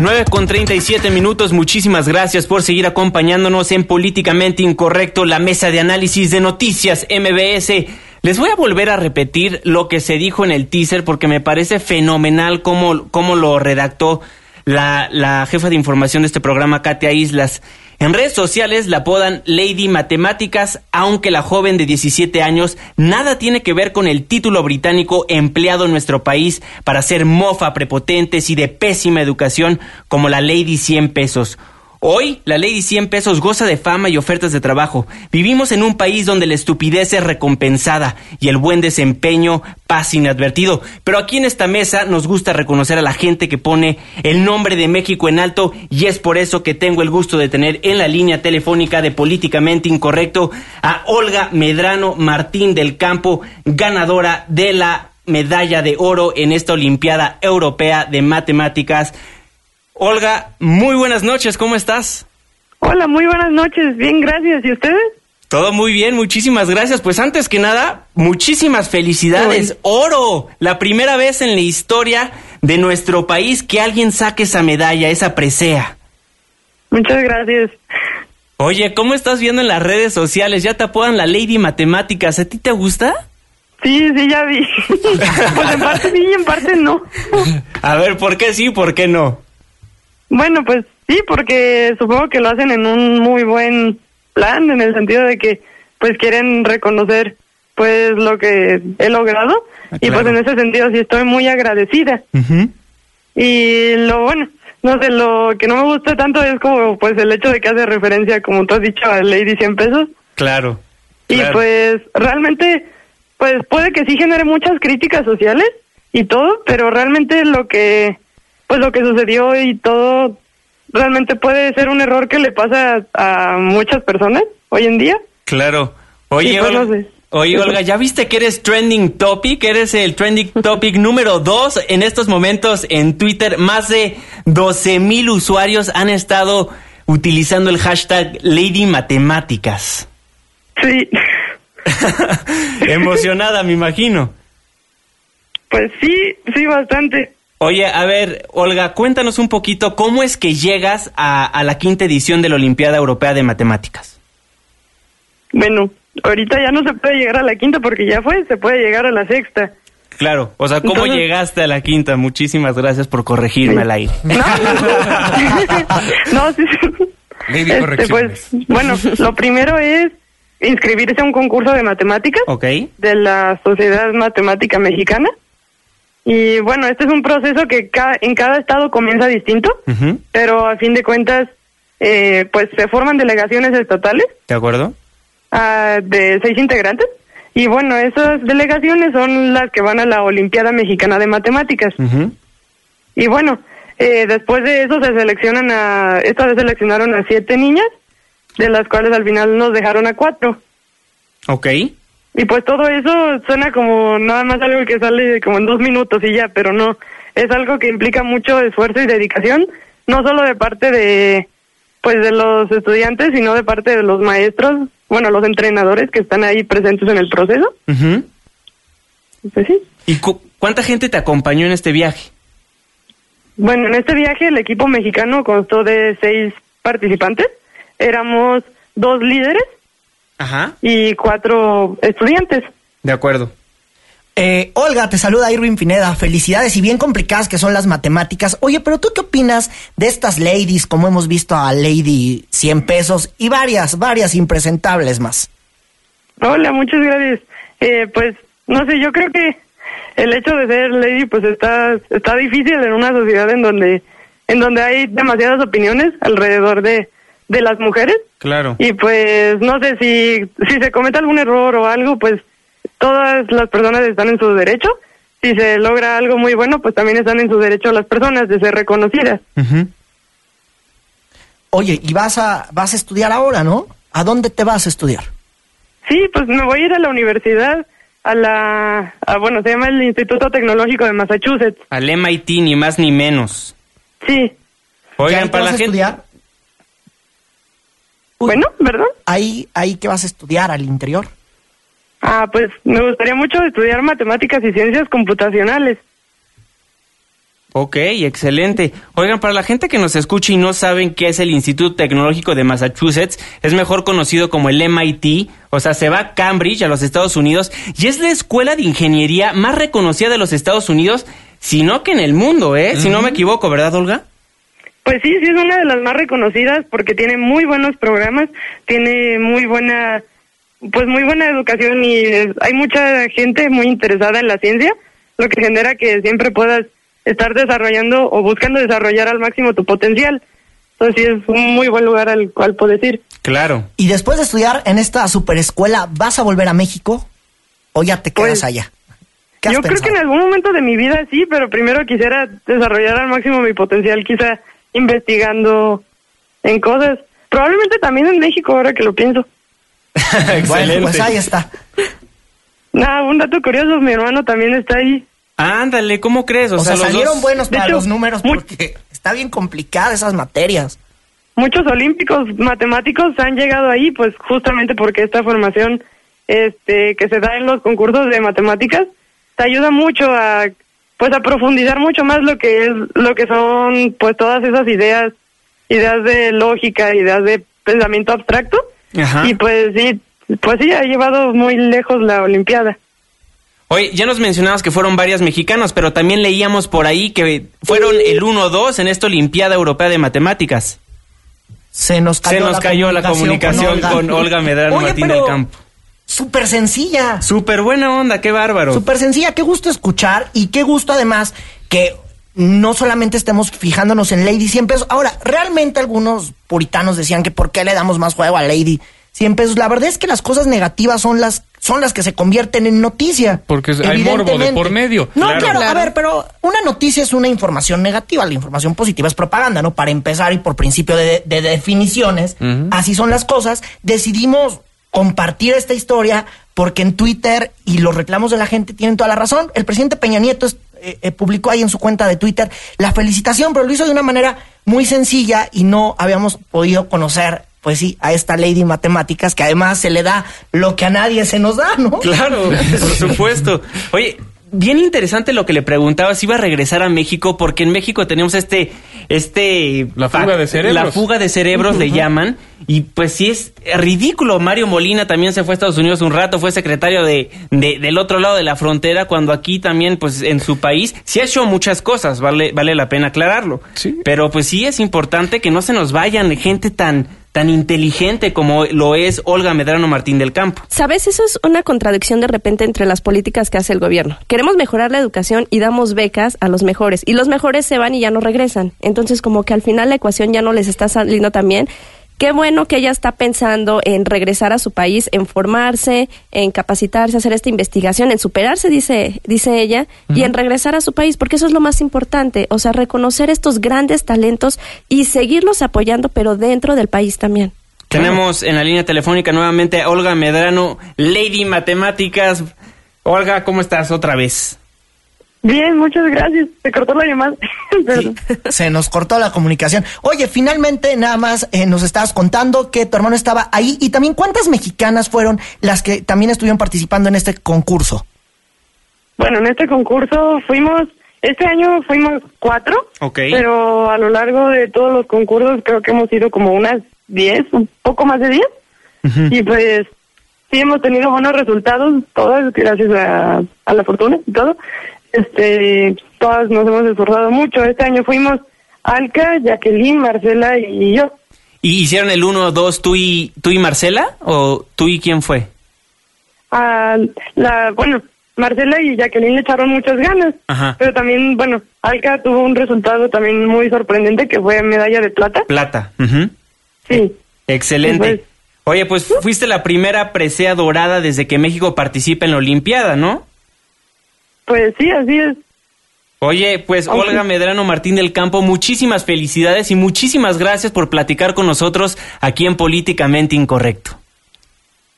[SPEAKER 2] 9 con 37 minutos, muchísimas gracias por seguir acompañándonos en Políticamente Incorrecto, la mesa de análisis de noticias MBS. Les voy a volver a repetir lo que se dijo en el teaser porque me parece fenomenal cómo, cómo lo redactó la, la jefa de información de este programa, Katia Islas. En redes sociales la apodan Lady Matemáticas, aunque la joven de 17 años nada tiene que ver con el título británico empleado en nuestro país para ser mofa prepotentes y de pésima educación como la Lady 100 pesos. Hoy, la Lady 100 pesos goza de fama y ofertas de trabajo. Vivimos en un país donde la estupidez es recompensada y el buen desempeño pasa inadvertido. Pero aquí en esta mesa nos gusta reconocer a la gente que pone el nombre de México en alto y es por eso que tengo el gusto de tener en la línea telefónica de Políticamente Incorrecto a Olga Medrano Martín del Campo, ganadora de la medalla de oro en esta Olimpiada Europea de Matemáticas. Olga, muy buenas noches, ¿cómo estás?
[SPEAKER 8] Hola, muy buenas noches. Bien, gracias. ¿Y ustedes?
[SPEAKER 2] Todo muy bien, muchísimas gracias. Pues antes que nada, muchísimas felicidades. Oro, la primera vez en la historia de nuestro país que alguien saque esa medalla, esa presea.
[SPEAKER 8] Muchas gracias.
[SPEAKER 2] Oye, ¿cómo estás viendo en las redes sociales? Ya te apodan la Lady Matemáticas. ¿A ti te gusta?
[SPEAKER 8] Sí, sí, ya vi. pues en parte sí y en parte no.
[SPEAKER 2] A ver, ¿por qué sí, por qué no?
[SPEAKER 8] Bueno, pues sí, porque supongo que lo hacen en un muy buen plan, en el sentido de que pues quieren reconocer pues lo que he logrado
[SPEAKER 2] Ah,
[SPEAKER 8] y pues en ese sentido sí estoy muy agradecida. Y lo bueno, no sé, lo que no me gusta tanto es como pues el hecho de que hace referencia, como tú has dicho, a Lady 100 pesos.
[SPEAKER 2] Claro.
[SPEAKER 8] Y
[SPEAKER 2] claro.
[SPEAKER 8] pues realmente, pues puede que sí genere muchas críticas sociales y todo, pero realmente lo que, pues lo que sucedió y todo, realmente puede ser un error que le pasa a, a muchas personas hoy en día.
[SPEAKER 2] Claro. Oye,
[SPEAKER 8] Sí, pues,
[SPEAKER 2] Olga,
[SPEAKER 8] no sé.
[SPEAKER 2] oye, Olga, ¿ya viste que eres trending topic? Eres el trending topic número dos en estos momentos en Twitter. Más de 12 mil usuarios han estado utilizando el hashtag Lady Matemáticas.
[SPEAKER 8] Sí,
[SPEAKER 2] Emocionada, me imagino.
[SPEAKER 8] pues sí, sí, bastante.
[SPEAKER 2] Oye, a ver, Olga, cuéntanos un poquito cómo es que llegas a, a la quinta edición de la Olimpiada Europea de Matemáticas.
[SPEAKER 8] Bueno, ahorita ya no se puede llegar a la quinta porque ya fue, se puede llegar a la sexta.
[SPEAKER 2] Claro, o sea, ¿cómo
[SPEAKER 8] Entonces-
[SPEAKER 2] llegaste a la quinta? Muchísimas gracias por corregirme al aire.
[SPEAKER 8] No, no, sí, sí.
[SPEAKER 5] Lady
[SPEAKER 8] Este, pues, bueno, lo primero es inscribirse a un concurso de matemáticas.
[SPEAKER 2] Ok.
[SPEAKER 8] de la Sociedad Matemática Mexicana. Y bueno, este es un proceso que ca- en cada estado comienza distinto, pero a fin de cuentas, eh, pues se forman delegaciones estatales
[SPEAKER 2] ¿De acuerdo?
[SPEAKER 8] ah, de seis integrantes. Y bueno, esas delegaciones son las que van a la Olimpiada Mexicana de Matemáticas. Y bueno, eh, después de eso se seleccionan a, esta vez seleccionaron a siete niñas, de las cuales al final nos dejaron a cuatro.
[SPEAKER 2] Ok.
[SPEAKER 8] Y pues todo eso suena como nada más algo que sale como en dos minutos y ya, pero no, es algo que implica mucho esfuerzo y dedicación, no solo de parte de, pues de los estudiantes, sino de parte de los maestros, bueno, los entrenadores que están ahí presentes en el proceso.
[SPEAKER 2] Ujú.
[SPEAKER 8] Pues sí.
[SPEAKER 2] ¿Y cu- cuánta gente te acompañó en este viaje?
[SPEAKER 8] Bueno, en este viaje el equipo mexicano constó de seis participantes. Éramos dos líderes
[SPEAKER 2] Ajá.
[SPEAKER 8] y cuatro estudiantes.
[SPEAKER 2] De acuerdo.
[SPEAKER 3] Eh, Olga, te saluda Irving Pineda. Felicidades y bien complicadas que son las matemáticas. Oye, pero tú qué opinas de estas ladies, como hemos visto a Lady 100 pesos y varias, varias impresentables más?
[SPEAKER 8] Hola, muchas gracias. Eh, pues, no sé, yo creo que el hecho de ser lady, pues está, está difícil en una sociedad en donde, en donde hay demasiadas opiniones alrededor de, de las mujeres.
[SPEAKER 2] Claro.
[SPEAKER 8] Y pues, no sé si, si se comete algún error o algo, pues todas las personas están en su derecho. Si se logra algo muy bueno, pues también están en su derecho las personas de ser reconocidas.
[SPEAKER 3] Oye, y vas a, vas a estudiar ahora, ¿no? ¿A dónde te vas a estudiar?
[SPEAKER 8] Sí, pues me voy a ir a la universidad, a la, a, bueno, se llama el Instituto Tecnológico de Massachusetts.
[SPEAKER 2] Al MIT, ni más ni menos.
[SPEAKER 8] Sí.
[SPEAKER 3] ¿Y ahí
[SPEAKER 2] Oigan,
[SPEAKER 3] te
[SPEAKER 2] para
[SPEAKER 3] vas
[SPEAKER 2] la
[SPEAKER 3] a
[SPEAKER 2] gente...
[SPEAKER 3] estudiar? Uy.
[SPEAKER 8] Bueno, ¿verdad?
[SPEAKER 3] Ahí, ahí que vas a estudiar al interior.
[SPEAKER 8] Ah, pues me gustaría mucho estudiar matemáticas y ciencias computacionales.
[SPEAKER 2] Ok, excelente. Oigan, para la gente que nos escucha y no saben qué es el Instituto Tecnológico de Massachusetts, es mejor conocido como el MIT, o sea, se va a Cambridge, a los Estados Unidos, y es la escuela de ingeniería más reconocida de los Estados Unidos, si no que en el mundo, ¿eh? Si no me equivoco, ¿verdad, Olga?
[SPEAKER 8] Pues sí, sí es una de las más reconocidas porque tiene muy buenos programas, tiene muy buena, pues muy buena educación y hay mucha gente muy interesada en la ciencia, lo que genera que siempre puedas estar desarrollando o buscando desarrollar al máximo tu potencial. Entonces sí es un muy buen lugar al cual puedes ir.
[SPEAKER 2] Claro.
[SPEAKER 3] Y después de estudiar en esta superescuela, ¿vas a volver a México o ya te quedas
[SPEAKER 8] Pues,
[SPEAKER 3] allá? ¿Qué has
[SPEAKER 8] Yo creo que en algún momento de mi vida sí, pero primero quisiera desarrollar al máximo mi potencial, quizá investigando en cosas. Probablemente también en México, ahora que lo pienso.
[SPEAKER 3] Bueno, pues ahí está.
[SPEAKER 8] Nada, un dato curioso, mi hermano también está ahí.
[SPEAKER 2] Ándale, ¿cómo crees? O,
[SPEAKER 3] O sea,
[SPEAKER 2] los
[SPEAKER 3] salieron
[SPEAKER 2] dos-
[SPEAKER 3] buenos para
[SPEAKER 8] hecho,
[SPEAKER 3] los números
[SPEAKER 8] muy-
[SPEAKER 3] porque está bien complicada esas materias.
[SPEAKER 8] Muchos olímpicos matemáticos han llegado ahí, pues justamente porque esta formación este, que se da en los concursos de matemáticas te ayuda mucho a pues a profundizar mucho más lo que es lo que son pues todas esas ideas ideas de lógica ideas de pensamiento abstracto
[SPEAKER 2] Ajá.
[SPEAKER 8] y pues sí pues sí ha llevado muy lejos la olimpiada
[SPEAKER 2] Oye, ya nos mencionabas que fueron varias mexicanas, pero también leíamos por ahí que fueron el 1-2 en esta Olimpiada Europea de Matemáticas.
[SPEAKER 3] Se nos cayó,
[SPEAKER 2] Se nos cayó la comunicación con Olga Medrano
[SPEAKER 3] Oye,
[SPEAKER 2] Martín
[SPEAKER 3] pero
[SPEAKER 2] del Campo.
[SPEAKER 3] Súper sencilla.
[SPEAKER 2] Súper buena onda, qué bárbaro.
[SPEAKER 3] Súper sencilla. Qué gusto escuchar y qué gusto además que no solamente estemos fijándonos en Lady 100 pesos. Ahora, realmente algunos puritanos decían que por qué le damos más juego a Lady 100 pesos. La verdad es que las cosas negativas son las son las que se convierten en noticia.
[SPEAKER 5] Porque hay morbo de
[SPEAKER 3] Evidentemente.
[SPEAKER 5] por medio.
[SPEAKER 3] No,
[SPEAKER 2] Claro.
[SPEAKER 3] claro, a ver, pero una noticia es una información negativa. La información positiva es propaganda, ¿no? Para empezar y por principio de, de definiciones, así son las cosas. Decidimos compartir esta historia porque en Twitter y los reclamos de la gente tienen toda la razón. El presidente Peña Nieto eh, eh, publicó ahí en su cuenta de Twitter la felicitación, pero lo hizo de una manera muy sencilla y no habíamos podido conocer, pues sí, a esta lady matemáticas que además se le da lo que a nadie se nos da, ¿no?
[SPEAKER 2] Claro, por supuesto. Oye, bien interesante lo que le preguntaba si iba a regresar a México, porque en México tenemos este, este
[SPEAKER 5] La fuga de cerebros.
[SPEAKER 2] La fuga de cerebros le llaman, y pues sí es ridículo. Mario Molina también se fue a Estados Unidos un rato, fue secretario de, de- del otro lado de la frontera, cuando aquí también, pues en su país, sí ha hecho muchas cosas, vale, vale la pena aclararlo.
[SPEAKER 5] Sí.
[SPEAKER 2] Pero pues sí es importante que no se nos vayan gente tan, tan inteligente como lo es Olga Medrano Martín del Campo.
[SPEAKER 4] ¿Sabes? Eso es una contradicción de repente entre las políticas que hace el gobierno. Queremos mejorar la educación y damos becas a los mejores. Y los mejores se van y ya no regresan. Entonces, como que al final la ecuación ya no les está saliendo tan bien. Qué bueno que ella está pensando en regresar a su país, en formarse, en capacitarse, hacer esta investigación, en superarse, dice, dice ella, y en regresar a su país, porque eso es lo más importante, o sea, reconocer estos grandes talentos y seguirlos apoyando, pero dentro del país también.
[SPEAKER 2] Tenemos en la línea telefónica nuevamente a Olga Medrano, Lady Matemáticas. Olga, ¿cómo estás otra vez?
[SPEAKER 8] Bien, muchas gracias. Se cortó la llamada.
[SPEAKER 3] Se nos cortó la comunicación. Oye, finalmente nada más eh, nos estabas contando que tu hermano estaba ahí y también cuántas mexicanas fueron las que también estuvieron participando en este concurso.
[SPEAKER 8] Bueno, en este concurso fuimos, este año fuimos cuatro,
[SPEAKER 2] Ok.
[SPEAKER 8] pero a lo largo de todos los concursos creo que hemos ido como unas diez, un poco más de diez. Y pues sí hemos tenido buenos resultados, todas gracias a, a la fortuna y todo. Este, todas nos hemos esforzado mucho. Este año fuimos Alca, Jacqueline, Marcela y yo.
[SPEAKER 2] ¿Y hicieron el 1, 2, tú y, tú y Marcela? ¿O tú y quién fue?
[SPEAKER 8] a la bueno Marcela y Jacqueline le echaron muchas ganas
[SPEAKER 2] Ajá.
[SPEAKER 8] pero también bueno Alca tuvo un resultado también muy sorprendente que fue medalla de plata
[SPEAKER 2] Plata.
[SPEAKER 8] Sí
[SPEAKER 2] Excelente.
[SPEAKER 8] Pues-
[SPEAKER 2] Oye, pues fuiste la primera presea dorada desde que México participa en la Olimpiada, ¿no?
[SPEAKER 8] Pues sí así es
[SPEAKER 2] Oye, pues. Olga Medrano Martín del Campo, muchísimas felicidades y muchísimas gracias por platicar con nosotros aquí en Políticamente Incorrecto.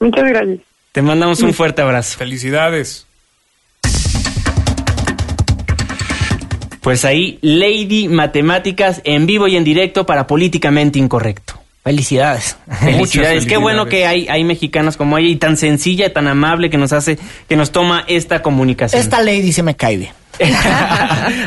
[SPEAKER 8] muchas gracias
[SPEAKER 2] Te mandamos un fuerte abrazo.
[SPEAKER 5] Felicidades.
[SPEAKER 2] Pues ahí, Lady Matemáticas en vivo y en directo para Políticamente Incorrecto.
[SPEAKER 3] Felicidades.
[SPEAKER 2] Felicidades. Qué bueno que hay, hay mexicanos como ella y tan sencilla y tan amable que nos hace, que nos toma esta comunicación.
[SPEAKER 3] Esta lady se me cae bien.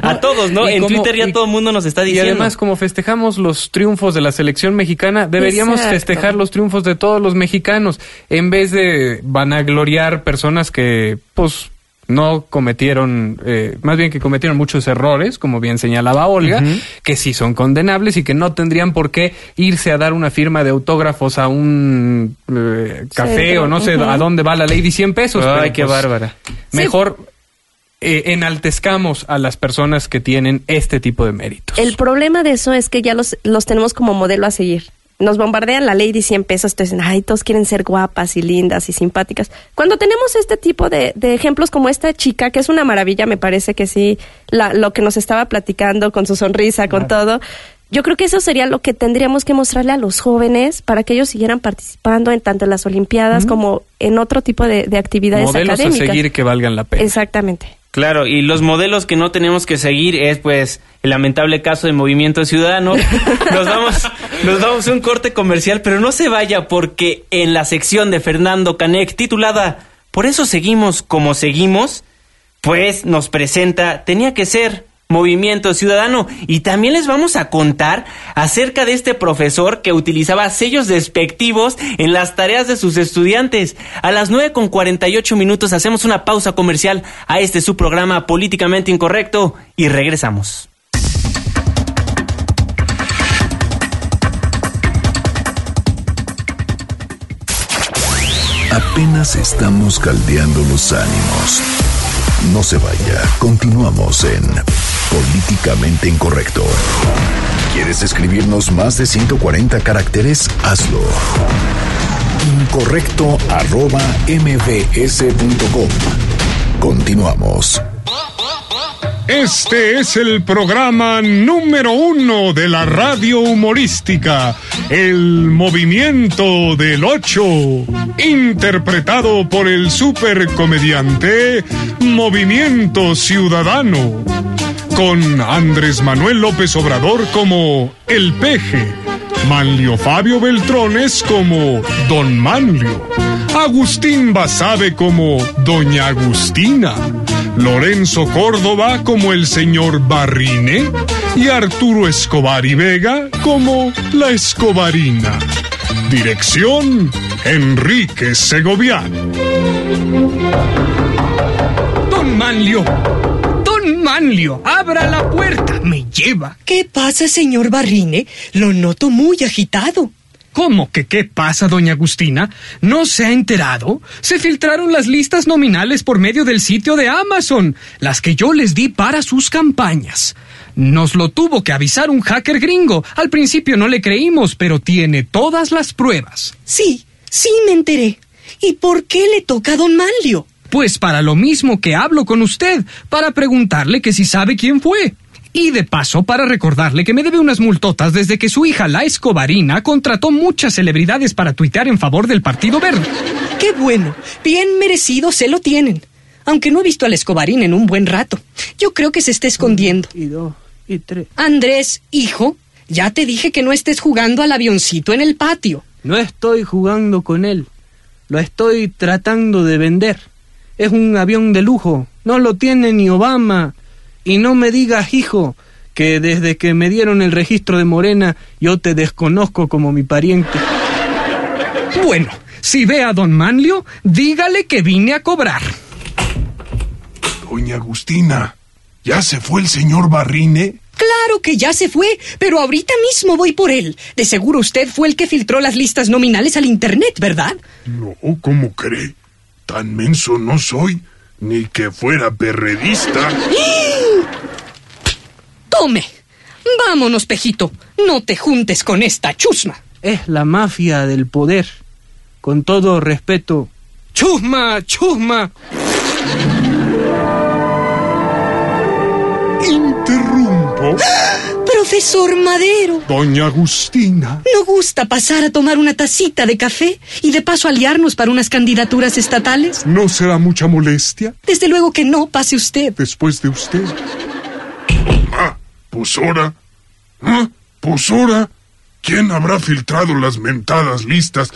[SPEAKER 2] a todos, ¿no?
[SPEAKER 5] Y
[SPEAKER 2] En
[SPEAKER 5] como-
[SPEAKER 2] Twitter ya
[SPEAKER 5] y-
[SPEAKER 2] todo el mundo nos está
[SPEAKER 5] Y
[SPEAKER 2] diciendo.
[SPEAKER 5] además, como festejamos los triunfos de la selección mexicana, deberíamos
[SPEAKER 4] Exacto.
[SPEAKER 5] festejar los triunfos de todos los mexicanos, en vez de vanagloriar personas que, pues, no cometieron, eh, más bien que cometieron muchos errores, como bien señalaba Olga, que sí son condenables y que no tendrían por qué irse a dar una firma de autógrafos a un eh, café o no sé a dónde va la ley de 100 pesos.
[SPEAKER 2] Ay,
[SPEAKER 5] pero,
[SPEAKER 2] qué
[SPEAKER 5] pues,
[SPEAKER 2] bárbara.
[SPEAKER 5] Mejor eh, enaltezcamos a las personas que tienen este tipo de méritos.
[SPEAKER 4] El problema de eso es que ya los, los tenemos como modelo a seguir. Nos bombardean la ley de 100 pesos, entonces dicen, ay, todos quieren ser guapas y lindas y simpáticas. Cuando tenemos este tipo de, de ejemplos como esta chica, que es una maravilla, me parece que sí, la, lo que nos estaba platicando con su sonrisa, con todo, yo creo que eso sería lo que tendríamos que mostrarle a los jóvenes para que ellos siguieran participando en tanto en las Olimpiadas como en otro tipo de, de actividades
[SPEAKER 5] Modelos a
[SPEAKER 4] académicas.
[SPEAKER 5] seguir que valgan la pena.
[SPEAKER 4] Exactamente.
[SPEAKER 2] Claro, y los modelos que no tenemos que seguir es pues el lamentable caso del movimiento ciudadano. Nos vamos, nos vamos a un corte comercial, pero no se vaya porque en la sección de Fernando Canek titulada Por eso seguimos como seguimos, pues nos presenta Tenía que ser Movimiento Ciudadano y también les vamos a contar acerca de este profesor que utilizaba sellos despectivos en las tareas de sus estudiantes. A las 9 con 48 minutos hacemos una pausa comercial a este su programa políticamente incorrecto y regresamos.
[SPEAKER 1] Apenas estamos caldeando los ánimos. No se vaya, continuamos en Políticamente Incorrecto. ¿Quieres escribirnos más de 140 caracteres? Hazlo. Incorrecto arroba mbs.com. Continuamos.
[SPEAKER 9] Este es el programa número uno de la radio humorística, El Movimiento del Ocho, interpretado por el supercomediante Movimiento Ciudadano, con Andrés Manuel López Obrador como El Peje, Manlio Fabio Beltrones como Don Manlio, Agustín Basabe como Doña Agustina, Lorenzo Córdoba como el señor Barrine y Arturo Escobar y Vega como la Escobarina. Dirección Enrique Segoviano.
[SPEAKER 10] Don Manlio. Don Manlio, abra la puerta. Me lleva.
[SPEAKER 11] ¿Qué pasa, señor Barrine? Lo noto muy agitado.
[SPEAKER 10] ¿Cómo que qué pasa, doña Agustina? ¿No se ha enterado? Se filtraron las listas nominales por medio del sitio de Amazon, las que yo les di para sus campañas. Nos lo tuvo que avisar un hacker gringo. Al principio no le creímos, pero tiene todas las pruebas.
[SPEAKER 11] Sí, sí me enteré. ¿Y por qué le toca a don Manlio?
[SPEAKER 10] Pues para lo mismo que hablo con usted, para preguntarle que si sabe quién fue. Y de paso, para recordarle que me debe unas multotas desde que su hija, la Escobarina, contrató muchas celebridades para tuitear en favor del Partido Verde.
[SPEAKER 11] Qué bueno, bien merecido se lo tienen. aunque no he visto al Escobarín en un buen rato. Yo creo que se está escondiendo.
[SPEAKER 5] Y dos, y tres.
[SPEAKER 11] Andrés, hijo, ya te dije que no estés jugando al avioncito en el patio.
[SPEAKER 5] No estoy jugando con él. Lo estoy tratando de vender. Es un avión de lujo. No lo tiene ni Obama. Y no me digas, hijo, que desde que me dieron el registro de Morena yo te desconozco como mi pariente.
[SPEAKER 10] Bueno, si ve a don Manlio, dígale que vine a cobrar.
[SPEAKER 9] Doña Agustina, ¿ya se fue el señor Barrine?
[SPEAKER 11] Claro que ya se fue, pero ahorita mismo voy por él. De seguro usted fue el que filtró las listas nominales al Internet, ¿verdad?
[SPEAKER 9] No, ¿cómo cree? Tan menso no soy, ni que fuera perredista.
[SPEAKER 11] Tome. Vámonos, Pejito. No te juntes con esta chusma.
[SPEAKER 5] Es la mafia del poder. Con todo respeto. ¡Chusma! ¡Chusma!
[SPEAKER 9] Interrumpo.
[SPEAKER 11] Profesor Madero.
[SPEAKER 9] Doña Agustina.
[SPEAKER 11] ¿No gusta pasar a tomar una tacita de café y de paso aliarnos para unas candidaturas estatales?
[SPEAKER 9] ¿No será mucha molestia?
[SPEAKER 11] Desde luego que no, pase usted.
[SPEAKER 9] Después de usted. Ah, pues. ¿Ah? Pues. ¿Quién habrá filtrado las mentadas listas?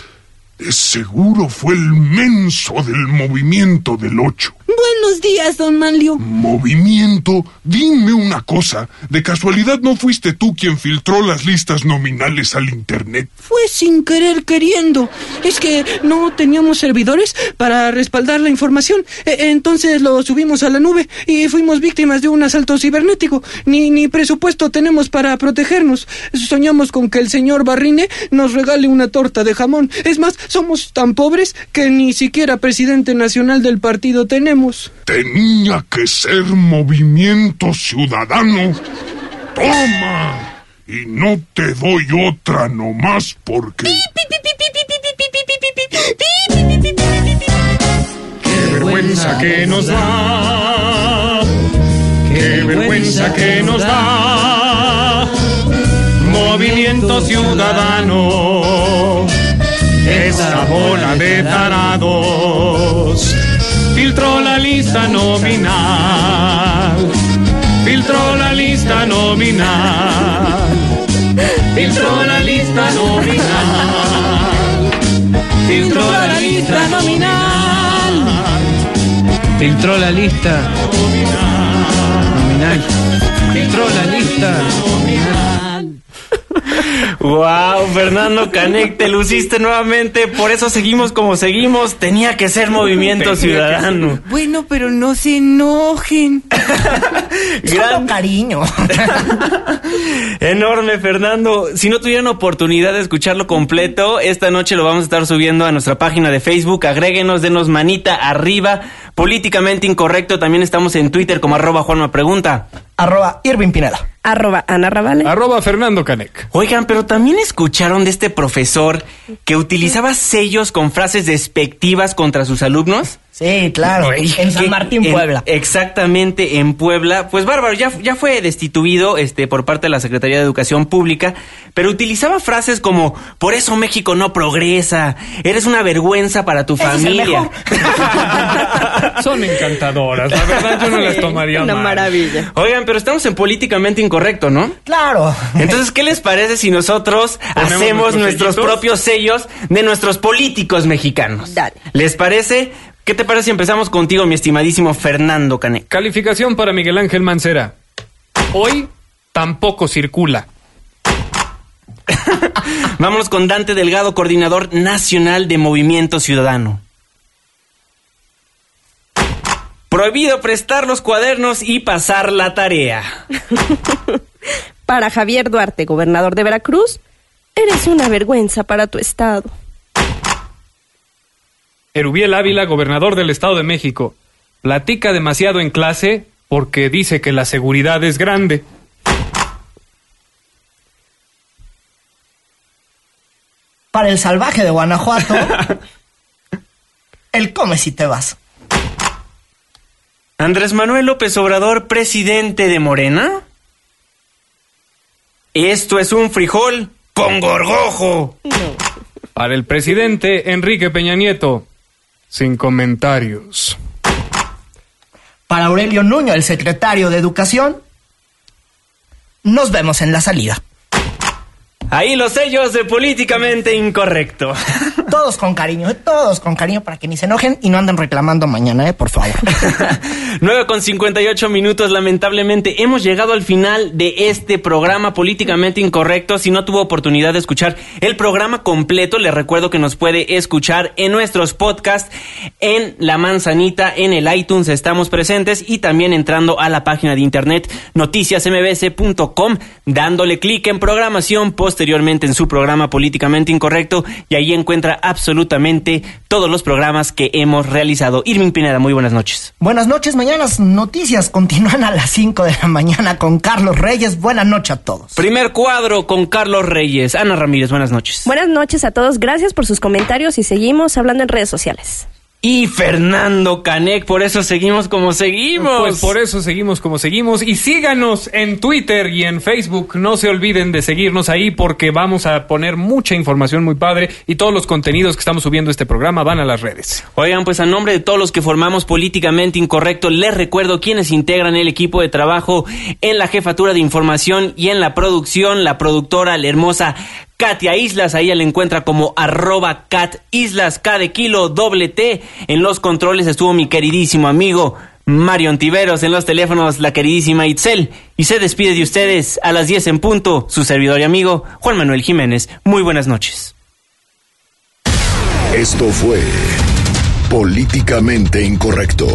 [SPEAKER 9] De seguro fue el menso del movimiento del ocho.
[SPEAKER 11] Buenos días, don Manlio.
[SPEAKER 9] Movimiento, dime una cosa. ¿De casualidad no fuiste tú quien filtró las listas nominales al Internet?
[SPEAKER 5] Fue sin querer queriendo. Es que no teníamos servidores para respaldar la información. E- entonces lo subimos a la nube y fuimos víctimas de un asalto cibernético. Ni, ni presupuesto tenemos para protegernos. Soñamos con que el señor Barrine nos regale una torta de jamón. Es más, somos tan pobres que ni siquiera presidente nacional del partido tenemos.
[SPEAKER 9] Tenía que ser movimiento ciudadano. Toma. Y no te doy otra nomás porque...
[SPEAKER 12] Qué vergüenza que nos da. Qué vergüenza que nos da. Movimiento ciudadano. Esa bola de tarados. Filtró la lista nominal. Filtró la lista nominal. Filtró la lista nominal. Filtró la lista nominal.
[SPEAKER 5] Filtró la lista nominal. Filtró la lista
[SPEAKER 2] Wow, Fernando Canec, te luciste nuevamente, por eso seguimos como seguimos, tenía que ser movimiento ciudadano.
[SPEAKER 13] Bueno, pero no se enojen.
[SPEAKER 3] Gran cariño.
[SPEAKER 2] Enorme, Fernando. Si no tuvieron oportunidad de escucharlo completo, esta noche lo vamos a estar subiendo a nuestra página de Facebook. Agréguenos, denos manita arriba. Políticamente incorrecto, también estamos en Twitter como arroba Juanma Pregunta.
[SPEAKER 3] Arroba Irving Pineda.
[SPEAKER 4] Arroba Ana Ravale.
[SPEAKER 5] Arroba Fernando Canec.
[SPEAKER 2] Oigan, pero también escucharon de este profesor que utilizaba sellos con frases despectivas contra sus alumnos.
[SPEAKER 3] Sí, claro. En San Martín,
[SPEAKER 2] en-
[SPEAKER 3] Puebla.
[SPEAKER 2] Exactamente, en Puebla. Pues bárbaro, ya, ya fue destituido este, por parte de la Secretaría de Educación Pública, pero utilizaba frases como, por eso México no progresa, eres una vergüenza para tu familia.
[SPEAKER 5] Son encantadoras, la verdad yo no las tomaría
[SPEAKER 4] Una
[SPEAKER 5] mal.
[SPEAKER 4] maravilla.
[SPEAKER 2] Oigan, pero estamos en políticamente incorrecto, ¿no?
[SPEAKER 3] Claro.
[SPEAKER 2] Entonces, ¿qué les parece si nosotros
[SPEAKER 5] ¿Ponemos
[SPEAKER 2] hacemos
[SPEAKER 5] nuestros
[SPEAKER 2] nuestros propios sellos de nuestros políticos mexicanos?
[SPEAKER 4] Dale.
[SPEAKER 2] ¿Les parece? ¿Qué te parece si empezamos contigo, mi estimadísimo Fernando Canek?
[SPEAKER 5] Calificación para Miguel Ángel Mancera. Hoy tampoco circula.
[SPEAKER 2] Vámonos con Dante Delgado, coordinador nacional de Movimiento Ciudadano. Prohibido prestar los cuadernos y pasar la tarea.
[SPEAKER 4] Para Javier Duarte, gobernador de Veracruz, eres una vergüenza para tu estado.
[SPEAKER 5] Erubiel Ávila, gobernador del Estado de México. Platica demasiado en clase porque dice que la seguridad es grande.
[SPEAKER 3] Para el salvaje de Guanajuato, el come si te vas.
[SPEAKER 2] Andrés Manuel López Obrador, presidente de Morena. Esto es un frijol con gorgojo.
[SPEAKER 5] Para el presidente Enrique Peña Nieto. Sin comentarios.
[SPEAKER 3] para Aurelio Nuño, el secretario de Educación. Nos vemos en la salida.
[SPEAKER 2] Ahí los sellos de políticamente incorrecto.
[SPEAKER 3] Todos con cariño, eh, todos con cariño para que ni se enojen y no anden reclamando mañana, eh, por favor.
[SPEAKER 2] 9 con 58 minutos, lamentablemente hemos llegado al final de este programa políticamente incorrecto. Si no tuvo oportunidad de escuchar el programa completo, les recuerdo que nos puede escuchar en nuestros podcasts, en La Manzanita, en el iTunes estamos presentes y también entrando a la página de internet noticiasmbs.com, dándole clic en programación posteriormente en su programa políticamente incorrecto y ahí encuentra absolutamente todos los programas que hemos realizado. Irving Pineda, muy buenas noches.
[SPEAKER 3] Buenas noches, mañana las noticias continúan a las 5 de la mañana con Carlos Reyes. Buenas noches a todos.
[SPEAKER 2] Primer cuadro con Carlos Reyes. Ana Ramírez, buenas noches.
[SPEAKER 4] Buenas noches a todos, gracias por sus comentarios y seguimos hablando en redes sociales.
[SPEAKER 2] Y Fernando Canec, por eso seguimos como seguimos.
[SPEAKER 5] Pues por eso seguimos como seguimos. Y síganos en Twitter y en Facebook. No se olviden de seguirnos ahí porque vamos a poner mucha información muy padre y todos los contenidos que estamos subiendo este programa van a las redes.
[SPEAKER 2] Oigan, pues a nombre de todos los que formamos políticamente incorrecto, les recuerdo quienes integran el equipo de trabajo en la jefatura de información y en la producción, la productora, la hermosa Katia Islas, ahí la encuentra como arroba Cat Islas, K de kilo, doble T. En los controles estuvo mi queridísimo amigo Mario Antiveros, en los teléfonos la queridísima Itzel. Y se despide de ustedes a las 10 en punto, su servidor y amigo Juan Manuel Jiménez. Muy buenas noches.
[SPEAKER 1] Esto fue Políticamente Incorrecto.